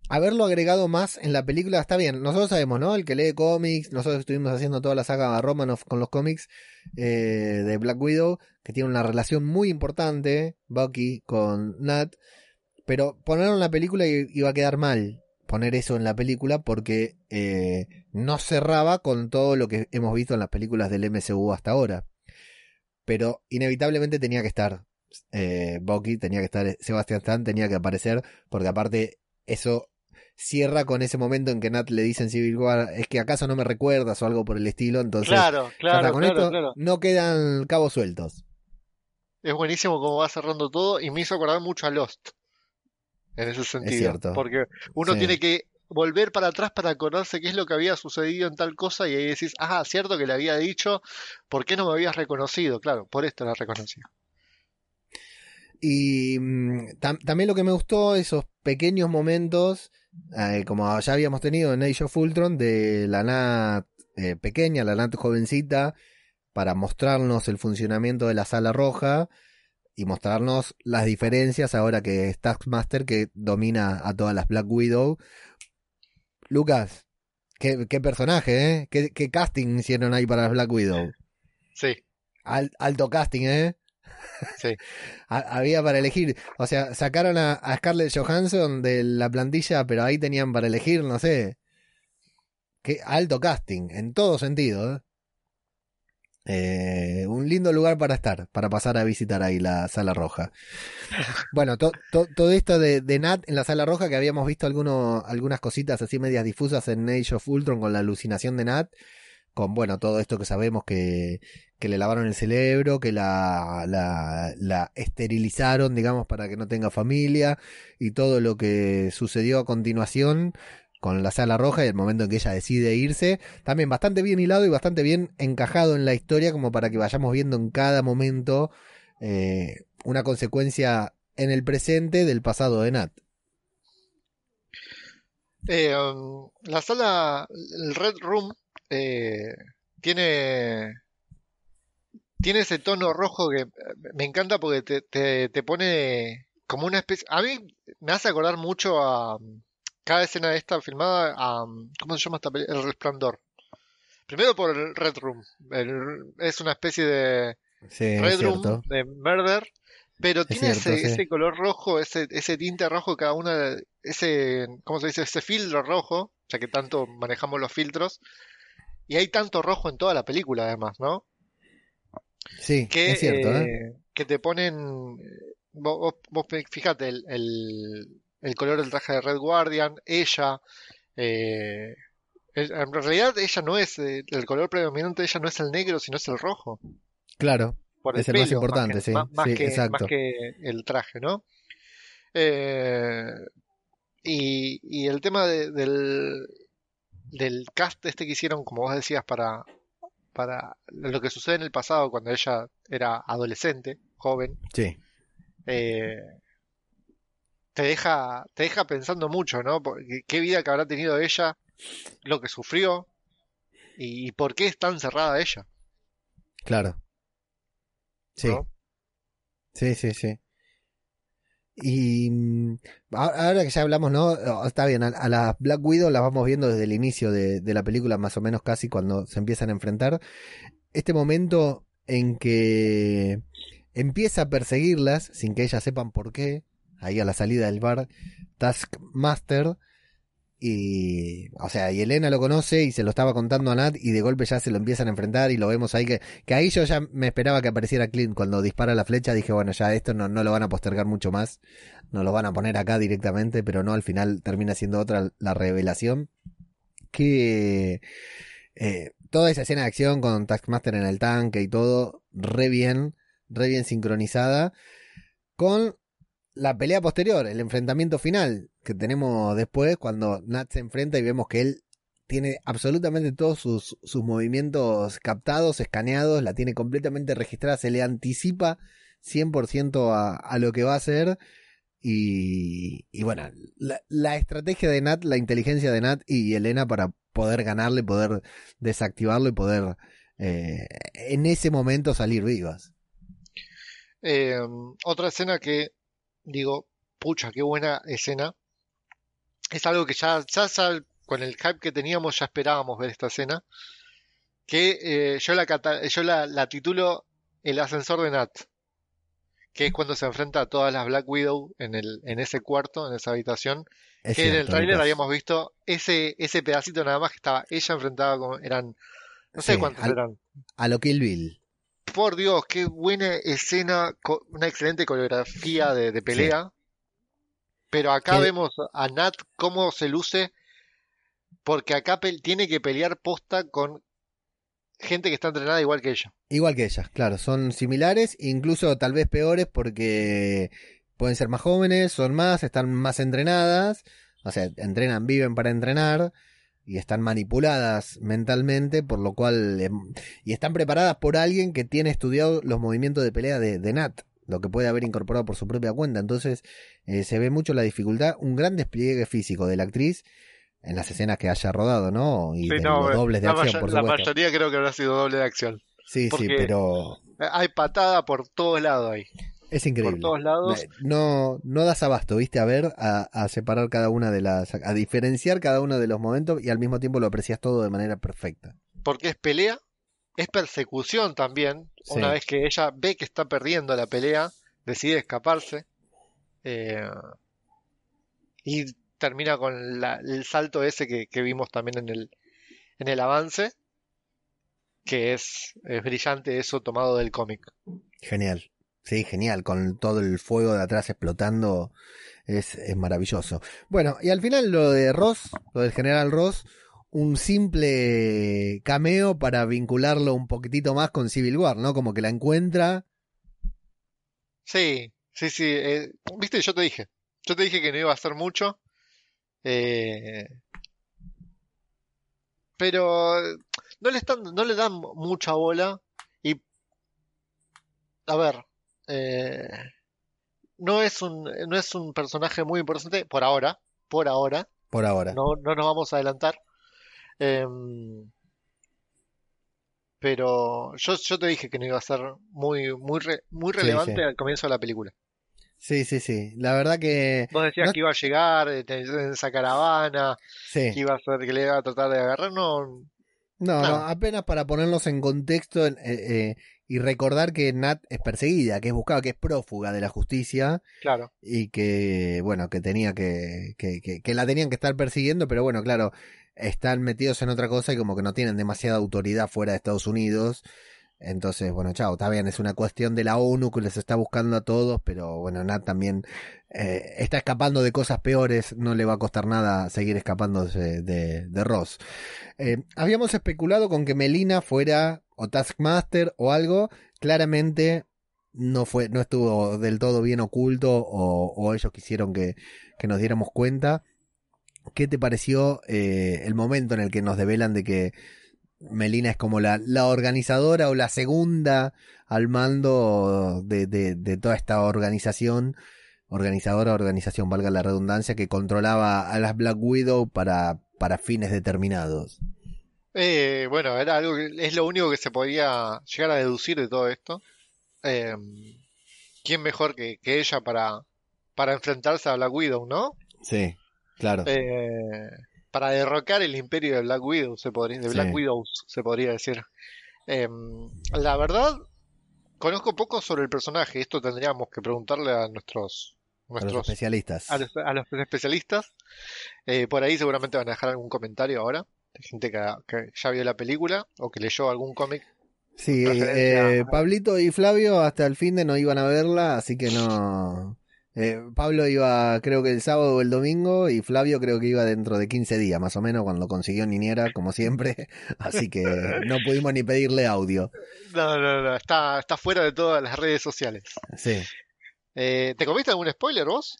haberlo agregado más en la película está bien. Nosotros sabemos, ¿no? El que lee cómics, nosotros estuvimos haciendo toda la saga Romanoff con los cómics eh, de Black Widow, que tiene una relación muy importante, Bucky con Nat, pero ponerlo en la película iba a quedar mal poner eso en la película porque eh, no cerraba con todo lo que hemos visto en las películas del MCU hasta ahora. Pero inevitablemente tenía que estar eh, Bucky, tenía que estar Sebastian Stan, tenía que aparecer, porque aparte eso cierra con ese momento en que Nat le dice en Civil War, es que acaso no me recuerdas o algo por el estilo, entonces Claro, claro, con claro, esto claro. no quedan cabos sueltos. Es buenísimo cómo va cerrando todo y me hizo acordar mucho a Lost. En ese sentido. cierto. Porque uno Sí. tiene que volver para atrás para acordarse qué es lo que había sucedido en tal cosa y ahí decís, ah, cierto que le había dicho, ¿por qué no me habías reconocido? Claro, por esto la reconocí. Y mm, tam- también lo que me gustó, esos pequeños momentos, eh, como ya habíamos tenido en Age of Ultron, de la Nat eh, pequeña, la Nat jovencita, para mostrarnos el funcionamiento de la sala roja y mostrarnos las diferencias ahora que es Taskmaster que domina a todas las Black Widow. Lucas, qué, qué personaje, ¿eh? ¿Qué, qué casting hicieron ahí para las Black Widow? Sí, Al- alto casting, ¿eh? Sí. *laughs* Ha- Había para elegir. O sea, sacaron a, Scarlett Johansson de la plantilla, pero ahí tenían para elegir, no sé. Qué alto casting, en todo sentido. ¿eh? Eh, un lindo lugar para estar, para pasar a visitar ahí la sala roja. Bueno, to- to- todo esto de, de Nat en la sala roja, que habíamos visto alguno, algunas cositas así medias difusas en Age of Ultron con la alucinación de Nat, con bueno, todo esto que sabemos que, que le lavaron el cerebro, que la, la, la esterilizaron, digamos, para que no tenga familia, y todo lo que sucedió a continuación con la sala roja y el momento en que ella decide irse, también bastante bien hilado y bastante bien encajado en la historia como para que vayamos viendo en cada momento eh, una consecuencia en el presente del pasado de Nat. Eh, um, la sala, el Red Room, eh, tiene, tiene ese tono rojo que eh, me encanta porque te, te, te pone como una especie... A mí me hace acordar mucho a cada escena de esta filmada a... ¿Cómo se llama esta película? El Resplandor. Primero por el Red Room. El- es una especie de Sí, Red. Room de Murder, pero Es tiene cierto, ese, sí. ese color rojo, ese, ese tinte rojo, cada una, ese, ¿cómo se dice? Ese filtro rojo, ya que tanto manejamos los filtros, y hay tanto rojo en toda la película además, ¿no? Sí, Que, es cierto, ¿eh? eh, que te ponen, vos, vos- vos fíjate, el, el, el color del traje de Red Guardian, ella, eh, en realidad ella no es, eh, el color predominante de ella no es el negro, sino es el rojo. Claro. por es el más pelo, importante, que, sí. Más, más Sí, que, exacto. más que el traje, ¿no? Eh, y, y el tema de- del, del cast este que hicieron, como vos decías, para, para lo que sucede en el pasado, cuando ella era adolescente, joven, Sí, eh, te deja, te deja pensando mucho, ¿no? Qué vida que habrá tenido ella, lo que sufrió y, y por qué es tan cerrada ella, claro. Sí, ¿no? sí, sí, sí. Y mm, ahora que ya hablamos, ¿no? Oh, Está bien, a, a la Black Widow las vamos viendo desde el inicio de, de la película, más o menos casi cuando se empiezan a enfrentar. Este momento en que empieza a perseguirlas sin que ellas sepan por qué, ahí a la salida del bar, Taskmaster. Y, o sea, y Elena lo conoce y se lo estaba contando a Nat y de golpe ya se lo empiezan a enfrentar y lo vemos ahí que, que ahí yo ya me esperaba que apareciera Clint cuando dispara la flecha, dije, bueno, ya esto no, no lo van a postergar mucho más, no lo van a poner acá directamente, pero no, al final termina siendo otra la revelación que eh, toda esa escena de acción con Taskmaster en el tanque y todo, re bien, re bien sincronizada, con la pelea posterior, el enfrentamiento final que tenemos después cuando Nat se enfrenta y vemos que él tiene absolutamente todos sus, sus movimientos captados, escaneados, la tiene completamente registrada, se le anticipa 100% a, a lo que va a hacer. Y, y bueno, la, la estrategia de Nat, la inteligencia de Nat y Elena para poder ganarle, poder desactivarlo y poder eh, en ese momento salir vivas. Eh, otra escena que digo, pucha, qué buena escena. Es algo que ya, ya, con el hype que teníamos ya esperábamos ver esta escena. Que eh, yo, la, yo la, la titulo El ascensor de Nat. Que es cuando se enfrenta a todas las Black Widow en, el, en ese cuarto, en esa habitación. Es que en el tráiler habíamos visto ese, ese pedacito nada más que estaba ella enfrentada con... Eran... No sé Sí, cuántos al- eran. A lo Kill Bill. Por Dios, qué buena escena, una excelente coreografía de, de pelea. Pero acá vemos a Nat cómo se luce, porque acá tiene que pelear posta con gente que está entrenada igual que ella. Igual que ellas, claro, son similares, incluso tal vez peores porque pueden ser más jóvenes, son más, están más entrenadas, o sea, entrenan, viven para entrenar y están manipuladas mentalmente, por lo cual, em, y están preparadas por alguien que tiene estudiado los movimientos de pelea de, de Nat, lo que puede haber incorporado por su propia cuenta, entonces eh, se ve mucho la dificultad, un gran despliegue físico de la actriz en las escenas que haya rodado, ¿no? Y Sí, de no, los dobles de la, acción, por la supuesto. mayoría creo que habrá sido doble de acción. Sí, sí, pero Hay patada por todos lados ahí. Es Por increíble. todos lados. No, no das abasto, viste, a ver, a, a separar cada una de las, a diferenciar cada uno de los momentos y al mismo tiempo lo aprecias todo de manera perfecta. Porque es pelea, es persecución también. Sí. Una vez que ella ve que está perdiendo la pelea, decide escaparse. eh, y termina con la- el salto ese que, que vimos también en el, en el avance. Que es, es brillante eso tomado del cómic. Genial. Sí, genial, con todo el fuego de atrás explotando, es, maravilloso. Bueno, y al final lo de Ross, lo del general Ross, un simple cameo para vincularlo un poquitito más con Civil War, ¿no? Como que la encuentra. Sí, sí, sí. eh, Viste, yo te dije. Yo te dije que no iba a hacer mucho. eh, pero no le están, no le dan mucha bola. Y a ver, eh, no es un, no es un personaje muy importante por ahora. Por ahora. Por ahora. No, no nos vamos a adelantar. Em, pero yo, yo te dije que no iba a ser muy, muy, re- muy relevante sí. al comienzo de la película. Sí, sí, sí. La verdad que. Vos decías No- que iba a llegar eh, en esa caravana, Sí. que iba a ser, que le iba a tratar de agarrar, no, No, no, apenas para ponerlos en contexto eh, eh, y recordar que Nat es perseguida, que es buscada, que es prófuga de la justicia claro, y que, bueno, que tenía que, que, que, que la tenían que estar persiguiendo, pero bueno, claro, están metidos en otra cosa y como que no tienen demasiada autoridad fuera de Estados Unidos. Entonces, bueno, chao, está bien, es una cuestión de la ONU que les está buscando a todos, pero bueno, Nat también eh, está escapando de cosas peores, no le va a costar nada seguir escapándose de, de Ross. Eh, habíamos especulado con que Melina fuera o Taskmaster o algo, claramente no fue, no estuvo del todo bien oculto o, o ellos quisieron que, que, nos diéramos cuenta. ¿Qué te pareció eh, el momento en el que nos develan de que Melina es como la, la organizadora o la segunda al mando de, de, de toda esta organización? organizadora, organización, valga la redundancia, que controlaba a las Black Widow para, para fines determinados. Eh, bueno, era algo que, es lo único que se podía llegar a deducir de todo esto. Eh, ¿Quién mejor que, que, ella para, para enfrentarse a Black Widow, no? Sí, claro. Eh, para derrocar el imperio de Black Widow, se podría, de Black sí. Widows, se podría decir. Eh, la verdad, conozco poco sobre el personaje. Esto tendríamos que preguntarle a nuestros Nuestros, a los especialistas. A los, a los especialistas. Eh, por ahí seguramente van a dejar algún comentario ahora. Gente que, que ya vio la película o que leyó algún cómic. Sí, eh, Pablito y Flavio hasta el fin de no iban a verla, así que no. Eh, Pablo iba creo que el sábado o el domingo y Flavio creo que iba dentro de 15 días más o menos cuando consiguió Niñera como siempre, *laughs* así que no pudimos ni pedirle audio. No, no, no, está, está fuera de todas las redes sociales. Sí. Eh, ¿Te comiste algún spoiler vos?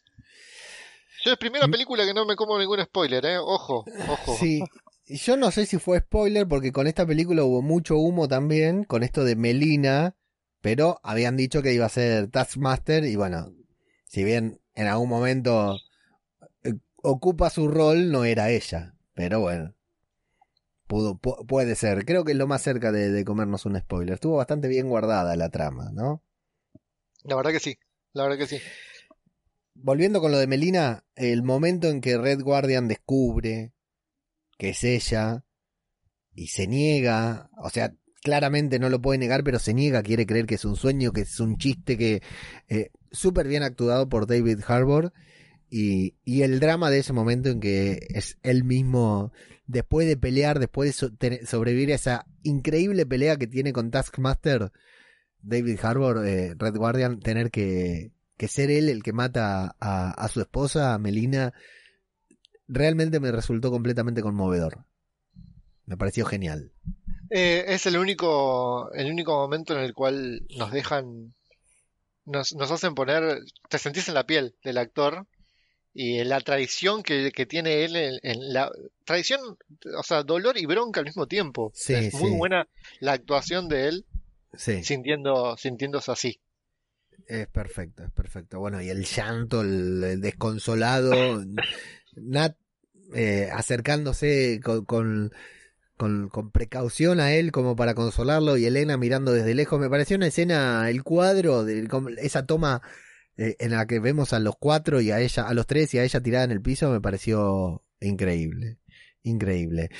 Yo es primera película que no me como ningún spoiler, ¿eh? Ojo, ojo. Sí. Yo no sé si fue spoiler porque con esta película hubo mucho humo también, con esto de Melina, pero habían dicho que iba a ser Taskmaster y bueno, si bien en algún momento eh, ocupa su rol, no era ella, pero bueno. Pudo, pu puede ser, creo que es lo más cerca de, de comernos un spoiler. Estuvo bastante bien guardada la trama, ¿no? La verdad que sí. La verdad que sí. Volviendo con lo de Melina, el momento en que Red Guardian descubre que es ella y se niega, o sea, claramente no lo puede negar, pero se niega, quiere creer que es un sueño, que es un chiste, que eh, súper bien actuado por David Harbour y, y, el drama de ese momento en que es él mismo, después de pelear, después de so sobrevivir a esa increíble pelea que tiene con Taskmaster, David Harbour, eh, Red Guardian, tener que, que, ser él el que mata a, a, su esposa, a Melina, realmente me resultó completamente conmovedor. Me pareció genial. Eh, es el único, el único momento en el cual nos dejan, nos, nos hacen poner, te sentís en la piel del actor y la traición que, que tiene él, en, en, la traición, o sea, dolor y bronca al mismo tiempo. Sí, es muy sí. buena la actuación de él Sí. sintiendo, sintiéndose así. Es perfecto, es perfecto. Bueno, y el llanto, el, el desconsolado, Nat eh, acercándose con, con, precaución a él como para consolarlo y Elena mirando desde lejos. Me pareció una escena, el cuadro, de, esa toma eh, en la que vemos a los cuatro y a ella, a los tres y a ella tirada en el piso, me pareció increíble. Increíble.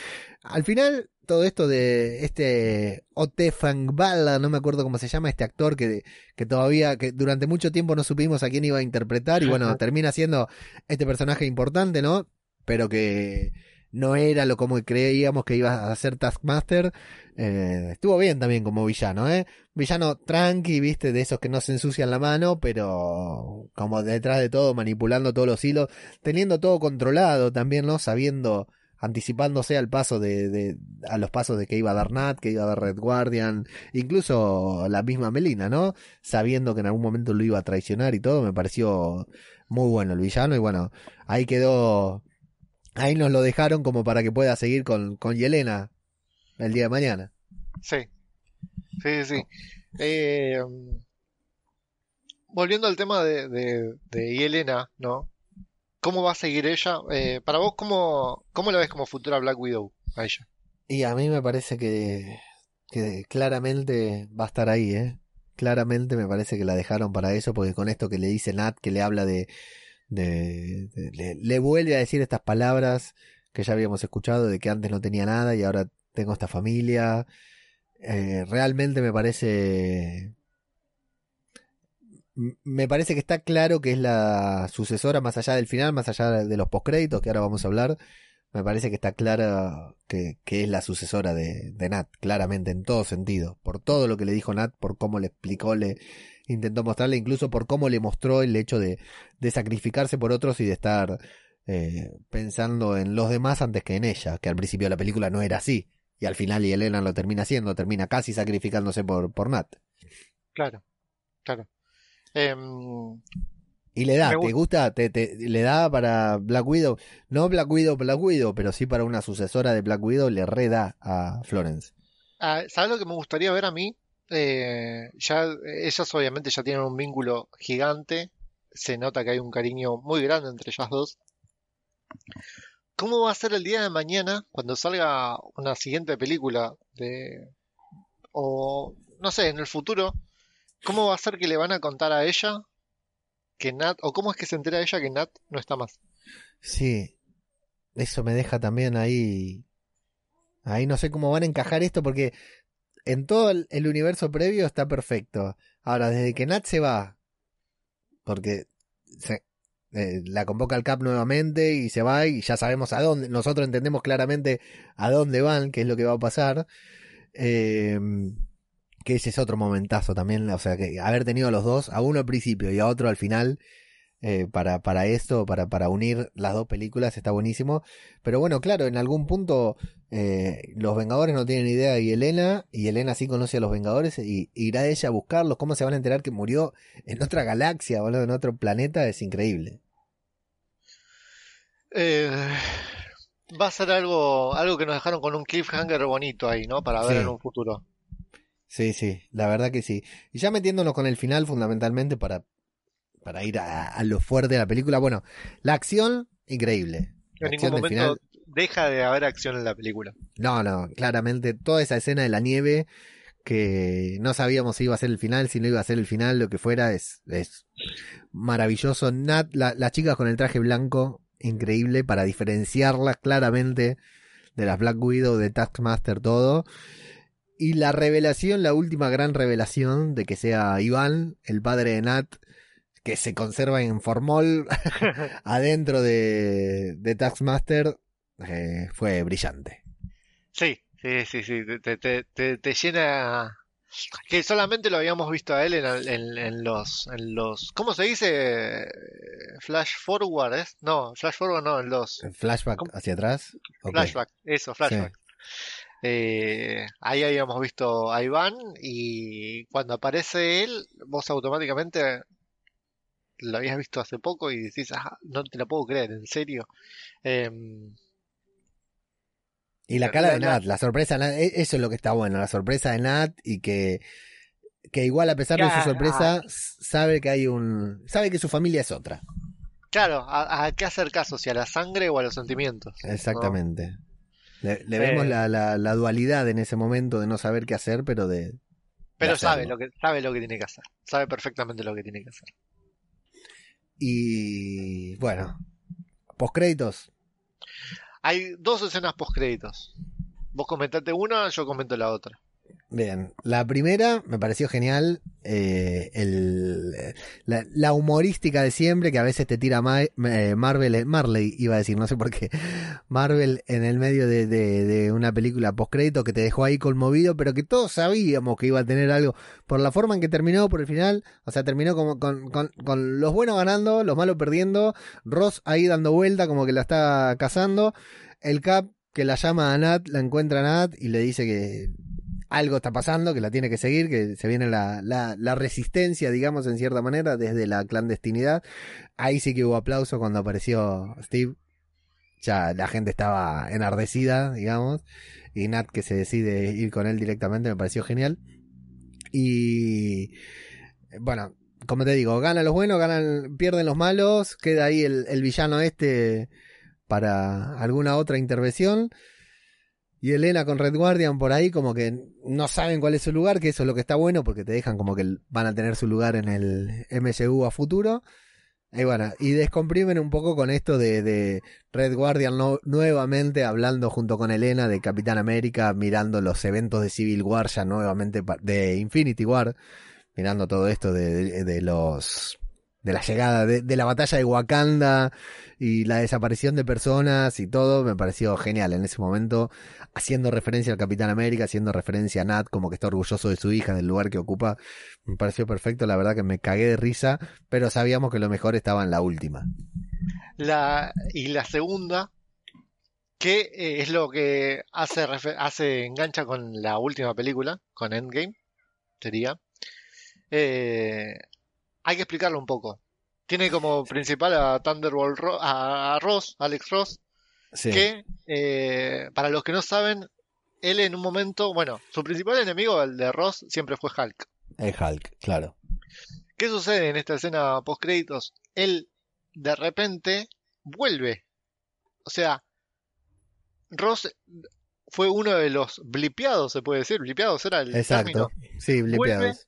Al final, todo esto de este Ote Fangbala, no me acuerdo cómo se llama este actor que, que todavía, que durante mucho tiempo no supimos a quién iba a interpretar y bueno, termina siendo este personaje importante, ¿no? Pero que no era lo como creíamos que iba a ser Taskmaster. Eh, estuvo bien también como villano, ¿eh? Villano tranqui, viste, de esos que no se ensucian la mano, pero como detrás de todo, manipulando todos los hilos, teniendo todo controlado también, ¿no? Sabiendo anticipándose al paso de, a los pasos de que iba a dar Nat, que iba a dar Red Guardian, incluso la misma Melina, ¿no? Sabiendo que en algún momento lo iba a traicionar y todo, me pareció muy bueno el villano y bueno, ahí quedó, ahí nos lo dejaron como para que pueda seguir con, con Yelena el día de mañana. Sí, sí, sí. Eh, volviendo al tema de, de Yelena, ¿no? ¿Cómo va a seguir ella? Eh, para vos, ¿cómo, ¿cómo la ves como futura Black Widow a ella? Y a mí me parece que, que claramente va a estar ahí, ¿eh? Claramente me parece que la dejaron para eso, porque con esto que le dice Nat, que le habla de... de, le, vuelve a decir estas palabras que ya habíamos escuchado, de que antes no tenía nada y ahora tengo esta familia. Eh, realmente me parece me parece que está claro que es la sucesora más allá del final, más allá de los postcréditos que ahora vamos a hablar. Me parece que está clara que, es la sucesora de, Nat, claramente, en todo sentido. Por todo lo que le dijo Nat, por cómo le explicó, le intentó mostrarle, incluso por cómo le mostró el hecho de, de sacrificarse por otros y de estar eh, pensando en los demás antes que en ella, que al principio de la película no era así. y al final y Elena lo termina haciendo, termina casi sacrificándose por, por Nat. Claro, claro. Em, y le da, ¿te gusta? Te, te- le da para Black Widow? No Black Widow, Black Widow, pero sí para una sucesora de Black Widow le reda a Florence. ah, ¿Sabes lo que me gustaría ver a mí? Eh, ya ellas obviamente ya tienen un vínculo gigante, se nota que hay un cariño muy grande entre ellas dos. ¿Cómo va a ser el día de mañana cuando salga una siguiente película de o no sé, en el futuro, cómo va a ser que le van a contar a ella que Nat o cómo es que se entera ella que Nat no está más? Sí, eso me deja también ahí. Ahí no sé cómo van a encajar esto porque en todo el, universo previo está perfecto. Ahora, desde que Nat se va, porque eh, la convoca al Cap nuevamente y se va y ya sabemos a dónde, nosotros entendemos claramente a dónde van, qué es lo que va a pasar. Eh, que ese es otro momentazo también, o sea, que haber tenido a los dos, a uno al principio y a otro al final, eh, para, para esto, para, para unir las dos películas, está buenísimo. Pero bueno, claro, en algún punto eh, los Vengadores no tienen idea y Elena, y Elena sí conoce a los Vengadores, y irá ella a buscarlos. ¿Cómo se van a enterar que murió en otra galaxia, boludo, en otro planeta? Es increíble. Eh, va a ser algo, algo que nos dejaron con un cliffhanger bonito ahí, ¿no? Para ver Sí. en un futuro. Sí, sí, la verdad que sí. Y ya metiéndonos con el final, fundamentalmente, para, para ir a, a lo fuerte de la película. Bueno, la acción, increíble. La En acción ningún momento final, deja de haber acción en la película. No, no, claramente toda esa escena de la nieve que no sabíamos si iba a ser el final, si no iba a ser el final, lo que fuera, es, es maravilloso. Nat, la- las chicas con el traje blanco, increíble, para diferenciarlas claramente de las Black Widow, de Taskmaster, todo. Y la revelación, la última gran revelación de que sea Iván, el padre de Nat, que se conserva en formol *laughs* *laughs* adentro de, de Taskmaster, eh, fue brillante. Sí, sí, sí, sí, te, te, te, te llena... Que solamente lo habíamos visto a él en, en, en los, en los... ¿Cómo se dice? Flash forward, ¿es? No, flash forward no, en los... Flashback ¿Cómo? hacia atrás. Flashback, eso, flashback. Eh, ahí habíamos visto a Iván y cuando aparece él, vos automáticamente lo habías visto hace poco y decís, ah, no te lo puedo creer, en serio. Em, Y la cara de La- la- Nat, la sorpresa, de Nat, e- eso es lo que está bueno, la sorpresa de Nat y que, que igual a pesar de su sorpresa, sabe que hay un, sabe que su familia es otra. claro, ¿a, a qué hacer caso? ¿Si a la sangre o a los sentimientos? ¿no? Le, le Eh. vemos la, la, la dualidad en ese momento de no saber qué hacer, pero de... de Pero sabe lo que, sabe lo que tiene que hacer. Sabe perfectamente lo que tiene que hacer. Y bueno, postcréditos. Hay dos escenas post créditos. Vos comentate una, yo comento la otra. Bien, la primera me pareció genial, eh, el, la, humorística de siempre que a veces te tira eh, Marvel, Marley iba a decir, no sé por qué, *laughs* Marvel en el medio de, de, de una película postcrédito que te dejó ahí conmovido, pero que todos sabíamos que iba a tener algo por la forma en que terminó, por el final, o sea, terminó como con, con, con los buenos ganando, los malos perdiendo, Ross ahí dando vuelta como que la está cazando, el Cap que la llama a Nat, la encuentra a Nat y le dice que algo está pasando, que la tiene que seguir, que se viene la, la, la resistencia, digamos, en cierta manera, desde la clandestinidad. Ahí sí que hubo aplauso cuando apareció Steve. Ya la gente estaba enardecida, digamos. Y Nat que se decide ir con él directamente me pareció genial. Y bueno, como te digo, ganan los buenos, ganan, pierden los malos, queda ahí el, el villano este para alguna otra intervención. Y Elena con Red Guardian por ahí como que no saben cuál es su lugar, que eso es lo que está bueno porque te dejan como que van a tener su lugar en el MCU a futuro. Y bueno, y descomprimen un poco con esto de, Red Guardian nuevamente hablando junto con Elena de Capitán América, mirando los eventos de Civil War ya nuevamente, de Infinity War, mirando todo esto de los de la llegada de, la batalla de Wakanda y la desaparición de personas y todo, me pareció genial en ese momento, haciendo referencia al Capitán América, haciendo referencia a Nat, como que está orgulloso de su hija, del lugar que ocupa, me pareció perfecto, la verdad que me cagué de risa, pero sabíamos que lo mejor estaba en la última. La, y la segunda, que eh, es lo que hace, hace engancha con la última película, con Endgame, sería. Eh, hay que explicarlo un poco. Tiene como principal a Thunderbolt Ro- a, Ross, Alex Ross, Sí. que eh, para los que no saben, él en un momento, bueno, su principal enemigo, el de Ross, siempre fue Hulk. El Hulk, claro. ¿Qué sucede en esta escena post créditos? Él de repente vuelve. O sea, Ross fue uno de los blipeados, se puede decir. Blipeados era el Exacto. término. Sí, blipeados.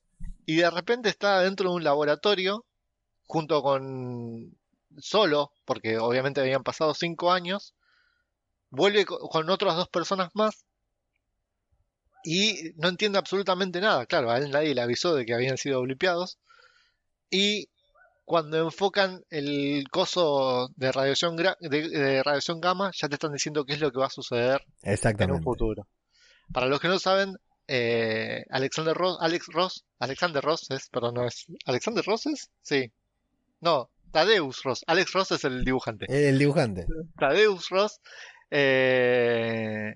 Y de repente está dentro de un laboratorio junto con solo, porque obviamente habían pasado cinco años. Vuelve co- con otras dos personas más y no entiende absolutamente nada. Claro, a él nadie le avisó de que habían sido blipeados. Y cuando enfocan el coso de radiación, de, de radiación gamma, ya te están diciendo qué es lo que va a suceder en un futuro. Para los que no saben, eh, Alexander Ross, Alex Ross, Alexander Ross es, pero no es, ¿Alexander Ross es? Sí. No, Tadeus Ross. Alex Ross es el dibujante. El dibujante. Tadeus Ross eh,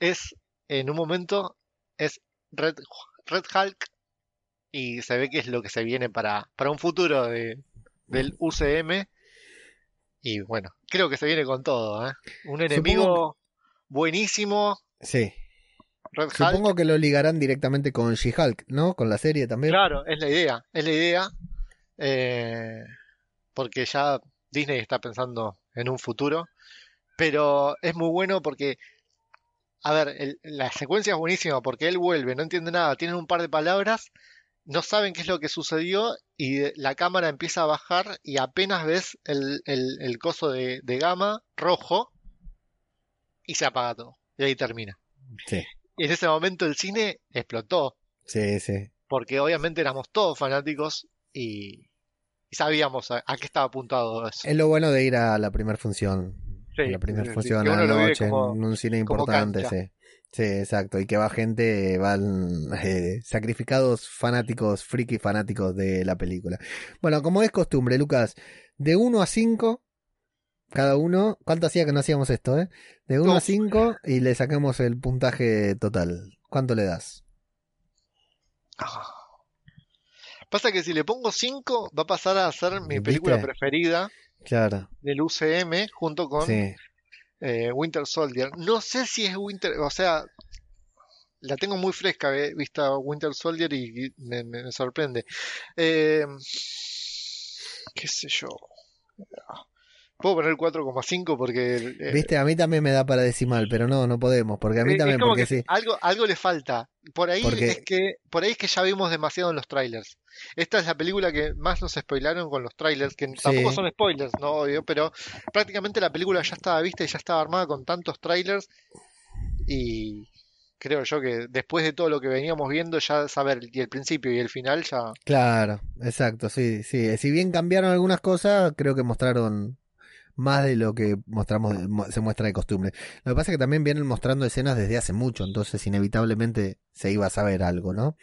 es, en un momento, es Red, Red Hulk y se ve que es lo que se viene para, para un futuro de, del UCM. Y bueno, creo que se viene con todo, ¿eh? Un enemigo buenísimo, Sí. Red Hulk. Supongo que lo ligarán directamente con She-Hulk, ¿no? Con la serie también. Claro, es la idea, es la idea, eh, porque ya Disney está pensando en un futuro, pero es muy bueno porque, a ver, el- la secuencia es buenísima porque él vuelve, no entiende nada, tienen un par de palabras, no saben qué es lo que sucedió y la cámara empieza a bajar y apenas ves el, el, el coso de, de gama rojo y se apaga todo, y ahí termina. Sí. Y en ese momento el cine explotó Sí, sí. porque obviamente éramos todos fanáticos y, y sabíamos a, a qué estaba apuntado eso. Es lo bueno de ir a la primera función. Sí, a la primera función a la noche como- en un cine importante, sí. Sí, exacto. Y que va gente, van *laughs* eh, sacrificados fanáticos, friki fanáticos de la película. Bueno, como es costumbre, Lucas, de 1 a 5, cada uno, ¿cuánto hacía que no hacíamos esto, eh? De 1 a Uf. 5 y le sacamos el puntaje total. ¿Cuánto le das? Ah. Pasa que si le pongo 5 va a pasar a ser mi ¿Viste? película preferida Claro, del UCM junto con sí. eh, Winter Soldier. No sé si es Winter, o sea, la tengo muy fresca, vista Winter Soldier y, y me, me- me sorprende. Eh, qué sé yo. Puedo poner 4,5 porque eh, Viste, a mí también me da para decimal, pero no, no podemos, porque a mí también, como porque que sí. algo, algo le falta. Por ahí Porque- es que, por ahí es que ya vimos demasiado en los trailers. Esta es la película que más nos spoilaron con los trailers, que tampoco son spoilers, no obvio, pero prácticamente la película ya estaba vista y ya estaba armada con tantos trailers y creo yo que después de todo lo que veníamos viendo ya saber y el principio y el final ya Claro, exacto, sí, sí. Si bien cambiaron algunas cosas, creo que mostraron más de lo que mostramos, mo- se muestra de costumbre. Lo que pasa es que también vienen mostrando escenas desde hace mucho, entonces inevitablemente se iba a saber algo, ¿no?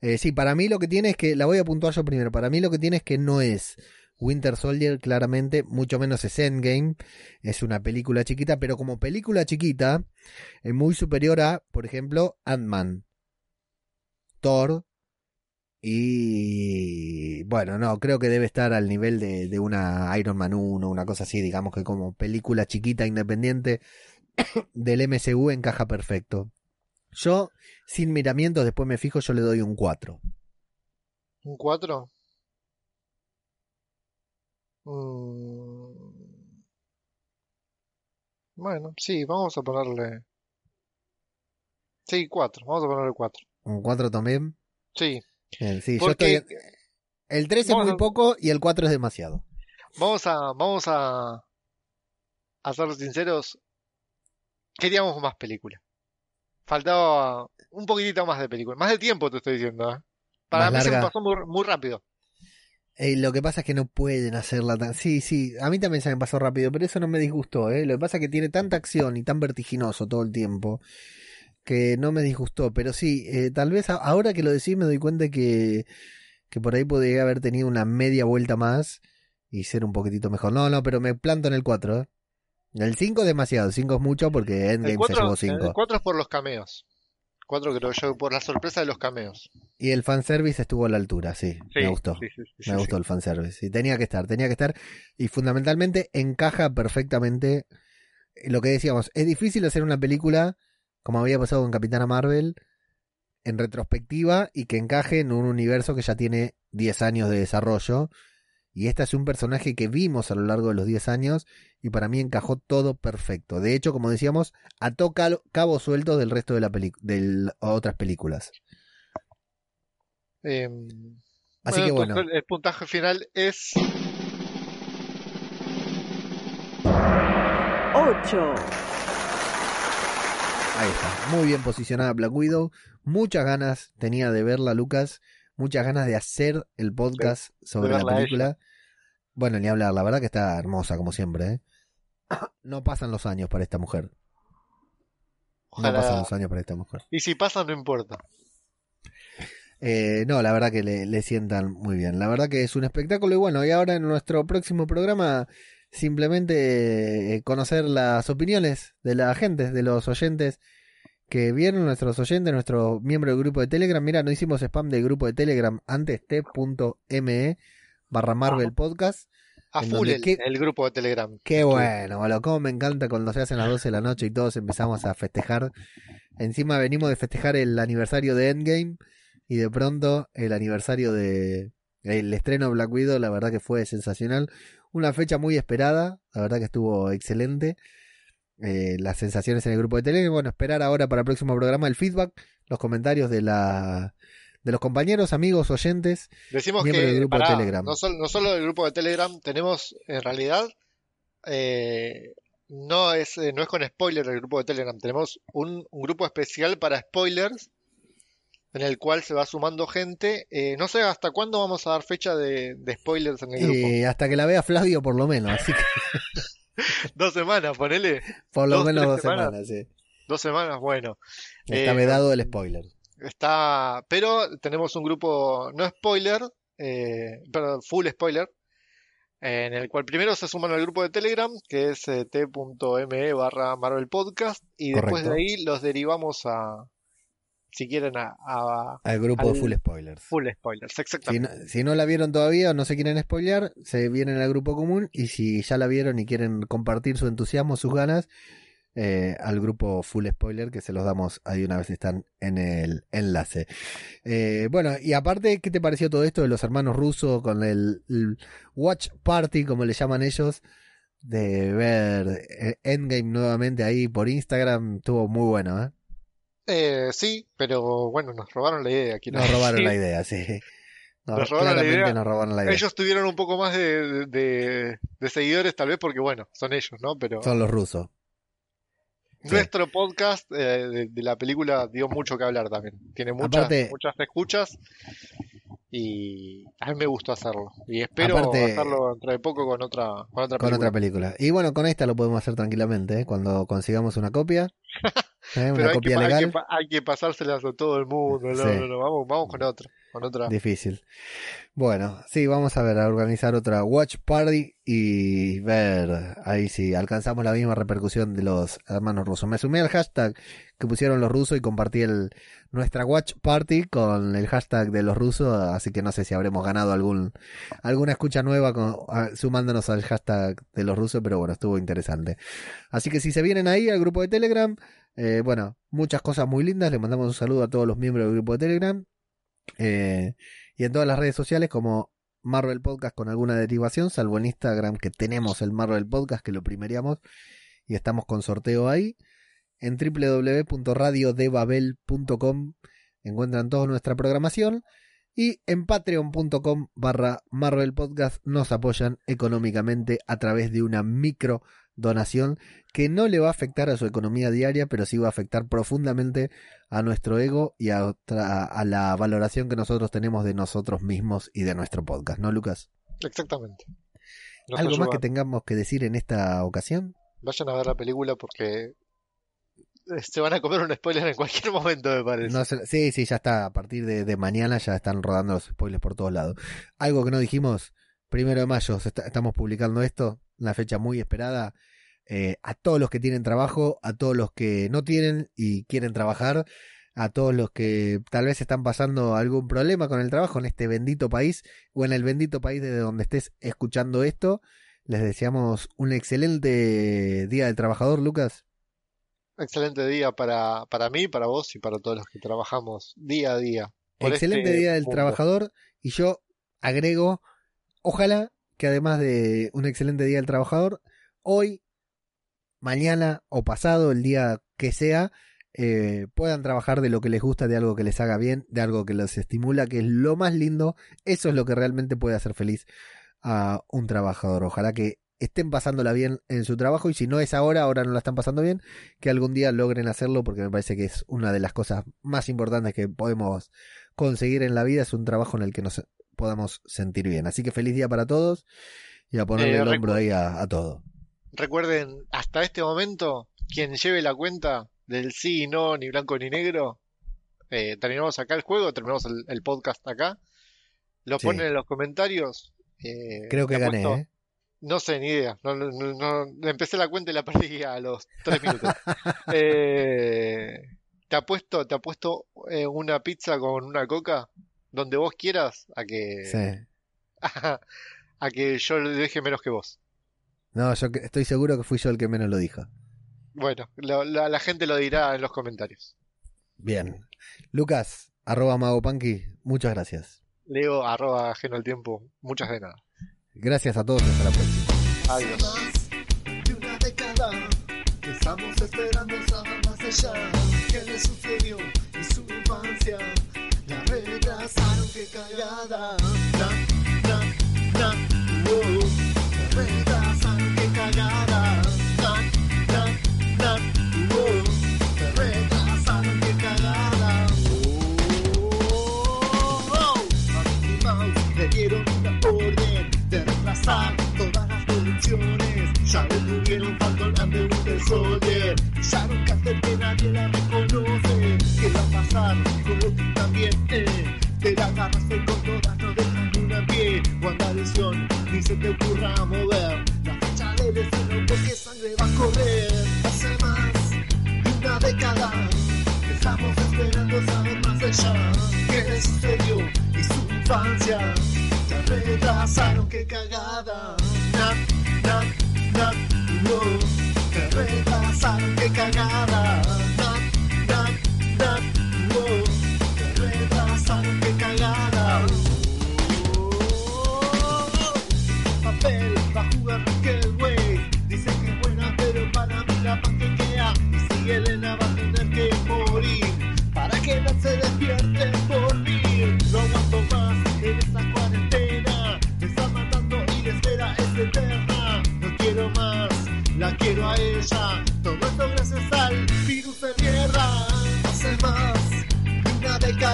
Eh, sí, para mí lo que tiene es que, la voy a puntuar yo primero, para mí lo que tiene es que no es Winter Soldier, claramente, mucho menos es Endgame, es una película chiquita, pero como película chiquita, es muy superior a, por ejemplo, Ant-Man, Thor, y bueno, no, creo que debe estar al nivel de, de una Iron Man 1, una cosa así, digamos que como película chiquita independiente *coughs* del MCU encaja perfecto. Yo, sin miramientos, después me fijo, yo le doy un 4. un 4. Mm. Bueno, sí, vamos a ponerle Sí, 4, vamos a ponerle 4. ¿Un 4 también? Sí, Bien, sí, yo porque estoy... El 3 es Vamos muy a- poco y el 4 es demasiado. Vamos a, vamos a, a ser sinceros. Queríamos más película. Faltaba un poquitito más de película. Más de tiempo te estoy diciendo. ¿eh? Para Más mí se me pasó muy, muy rápido. Eh, lo que pasa es que no pueden hacerla tan... Sí, sí, a mí también se me pasó rápido, pero eso no me disgustó, ¿eh? Lo que pasa es que tiene tanta acción y tan vertiginoso todo el tiempo que no me disgustó, pero sí, eh, tal vez ahora que lo decís me doy cuenta que, que por ahí podría haber tenido una media vuelta más y ser un poquitito mejor. No, no, pero me planto en el 4, ¿eh? El 5 es demasiado, 5 es mucho porque Endgame El 4, se llevó el 5. 4 es por los cameos. 4 creo yo, por la sorpresa de los cameos. Y el fanservice estuvo a la altura, sí, Sí, me gustó. sí, sí, me gustó el fanservice. Y tenía que estar, tenía que estar. Y fundamentalmente encaja perfectamente lo que decíamos. Es difícil hacer una película, como había pasado con Capitana Marvel, en retrospectiva y que encaje en un universo que ya tiene 10 años de desarrollo. Y este es un personaje que vimos a lo largo de los 10 años y para mí encajó todo perfecto. De hecho, como decíamos, ató cal- cabos sueltos del resto de, la de otras películas. Eh, Así que bueno. El puntaje final es 8, Ahí está, muy bien posicionada Black Widow. Muchas ganas tenía de verla, Lucas. Muchas ganas de hacer el podcast sobre la película. Bueno, ni hablar, la verdad que está hermosa, como siempre. ¿eh? No pasan los años para esta mujer. No pasan los años para esta mujer. Y si pasa, no importa. Eh, no, la verdad que le, le sientan muy bien. La verdad que es un espectáculo. Y bueno, y ahora en nuestro próximo programa, simplemente eh, conocer las opiniones de la gente, de los oyentes que vieron, nuestros oyentes, nuestro miembro del grupo de Telegram. Mira, no hicimos spam del grupo de Telegram antes, t.me barra Marvel Podcast. A full el, qué- el grupo de Telegram. Qué bueno, boludo. Cómo me encanta cuando se hacen las 12 de la noche y todos empezamos a festejar. Encima venimos de festejar el aniversario de Endgame y de pronto el aniversario de el estreno de Black Widow, la verdad que fue sensacional. Una fecha muy esperada, la verdad que estuvo excelente. Eh, las sensaciones en el grupo de Telegram. Bueno, esperar ahora para el próximo programa el feedback, los comentarios de la de los compañeros, amigos, oyentes. Decimos que del grupo de Telegram. No, solo, no solo del grupo de Telegram, tenemos en realidad eh, no es eh, no es con spoiler el grupo de Telegram, tenemos un, un grupo especial para spoilers en el cual se va sumando gente. Eh, no sé hasta cuándo vamos a dar fecha de, de spoilers en el grupo. Y hasta que la vea Flavio por lo menos, así que *laughs* Dos semanas, ponele. por lo Dos, menos dos semanas. semanas, sí. Dos semanas, bueno. Está Eh, vedado el spoiler. Está, pero tenemos un grupo no spoiler, eh, perdón, full spoiler, eh, en el cual primero se suman al grupo de Telegram, que es eh, t.me barra Marvel Podcast, y después de ahí los derivamos a, si quieren, a, a Al grupo al- de Full Spoilers. full spoilers, Si exactamente. no, si no la vieron todavía o no se quieren spoilear, se vienen al grupo común y si ya la vieron y quieren compartir su entusiasmo, sus ganas, eh, al grupo Full Spoiler que se los damos ahí una vez están en el enlace. Eh, bueno, y aparte, ¿qué te pareció todo esto de los hermanos rusos con el, el Watch Party, como le llaman ellos? De ver eh, Endgame nuevamente ahí por Instagram, estuvo muy bueno, ¿eh? Eh, sí, pero bueno, nos robaron la idea. *laughs* Nos robaron la idea, sí. Nos, Nos robaron la idea. nos robaron la idea. Ellos tuvieron un poco más de, de- de seguidores, tal vez porque, bueno, son ellos, ¿no? Pero Son los rusos. sí. nuestro podcast eh, de, de la película dio mucho que hablar también. Tiene muchas, Aparte- muchas escuchas y a mí me gustó hacerlo. Y espero Aparte- hacerlo dentro de poco con otra, con otra Con película. otra película. Y bueno, con esta lo podemos hacer tranquilamente, ¿eh? Cuando consigamos una copia. *laughs* ¿eh? Pero hay que, hay, que, hay pasárselas a todo el mundo. No, Sí. no, no, Vamos, vamos con otra. Con otra. Difícil. Bueno, sí, vamos a ver, a organizar otra Watch Party y ver ahí si alcanzamos la misma repercusión de los hermanos rusos. Me sumé al hashtag que pusieron los rusos y compartí el, nuestra Watch Party con el hashtag de los rusos, así que no sé si habremos ganado algún alguna escucha nueva con- a- sumándonos al hashtag de los rusos, pero bueno, estuvo interesante. Así que si se vienen ahí al grupo de Telegram, eh, bueno, muchas cosas muy lindas, le mandamos un saludo a todos los miembros del grupo de Telegram. Eh, y en todas las redes sociales como Marvel Podcast con alguna derivación, salvo en Instagram que tenemos el Marvel Podcast que lo primeríamos y estamos con sorteo ahí. En www.radiodebabel.com encuentran toda nuestra programación y en patreon.com barra Marvel nos apoyan económicamente a través de una micro donación que no le va a afectar a su economía diaria, pero sí va a afectar profundamente a nuestro ego y a, otra- a la valoración que nosotros tenemos de nosotros mismos y de nuestro podcast, ¿no, Lucas? Exactamente. Nos ¿Algo más que tengamos que decir en esta ocasión? Vayan a ver la película porque eh, se van a comer un spoiler en cualquier momento, me parece. No sí, sí, ya está. A partir de, de mañana ya están rodando los spoilers por todos lados. Algo que no dijimos, primero de mayo está- estamos publicando esto, una fecha muy esperada. eh, a todos los que tienen trabajo, a todos los que no tienen y quieren trabajar, a todos los que tal vez están pasando algún problema con el trabajo en este bendito país o en el bendito país desde donde estés escuchando esto. Les deseamos un excelente día del trabajador, Lucas. Excelente día para, para mí, para vos y para todos los que trabajamos día a día. Excelente este día del trabajador y yo agrego, ojalá que además de un excelente día del trabajador, hoy, mañana o pasado, el día que sea, eh, puedan trabajar de lo que les gusta, de algo que les haga bien, de algo que los estimula, que es lo más lindo. Eso es lo que realmente puede hacer feliz a un trabajador. Ojalá que estén pasándola bien en su trabajo y si no es ahora, ahora no la están pasando bien, que algún día logren hacerlo porque me parece que es una de las cosas más importantes que podemos conseguir en la vida, es un trabajo en el que nos podamos sentir bien. Así que feliz día para todos y a ponerle Eh, el hombro ahí a, a todo. Recuerden, hasta este momento, quien lleve la cuenta del sí y no, ni blanco ni negro, eh, terminamos acá el juego, terminamos el, el podcast acá. Lo Sí. ponen en los comentarios. eh, Creo que gané, ¿eh? No sé, ni idea. No, no, empecé la cuenta y la perdí a los tres minutos. *laughs* Te apuesto, te apuesto eh, una pizza con una coca, donde vos quieras, a que, Sí. *laughs* a que yo le deje menos que vos. No, yo que- estoy seguro que fui yo el que menos lo dijo. Bueno, lo- la, la gente lo dirá en los comentarios. Bien. Lucas, arroba Mago Punky, muchas gracias. Leo, arroba ajeno al tiempo. Muchas de nada. Gracias a todos, hasta la próxima. Adiós. más de una década que estamos esperando saber más allá qué le sucedió en su infancia la retrasaron que cagada na, na, na, orden de retrasar todas las producciones. Soldier. Sharon Carter que nadie la reconoce. ¿Qué va a pasar con Loki también? Eh? Te la agarraste con todas, no dejan ni una pie. WandaVision, ni se te ocurra mover. La fecha del estreno porque sangre va a correr. Hace más de una década. Estamos esperando saber más allá. ¿Qué le sucedió y su infancia? Ya retrasaron, qué cagada. Na, na, na, no. Que retrasaron, qué cagada.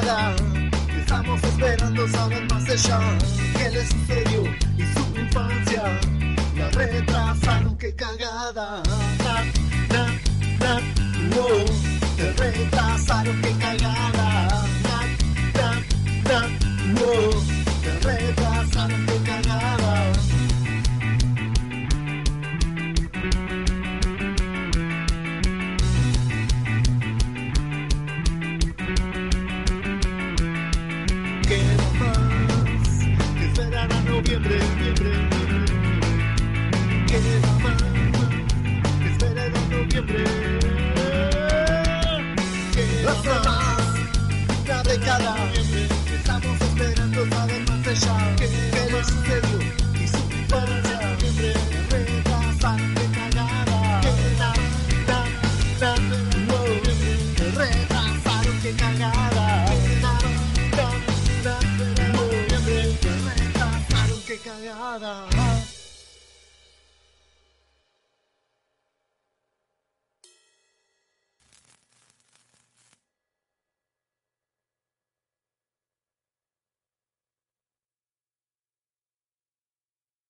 nada. Estamos esperando saber más allá. ¿Qué le sucedió y su infancia? La retrasaron, qué cagada. Na, na, na, no. Te retrasaron, qué cagada. Na, na, na. Estamos esperando saber más allá que, que sucedió.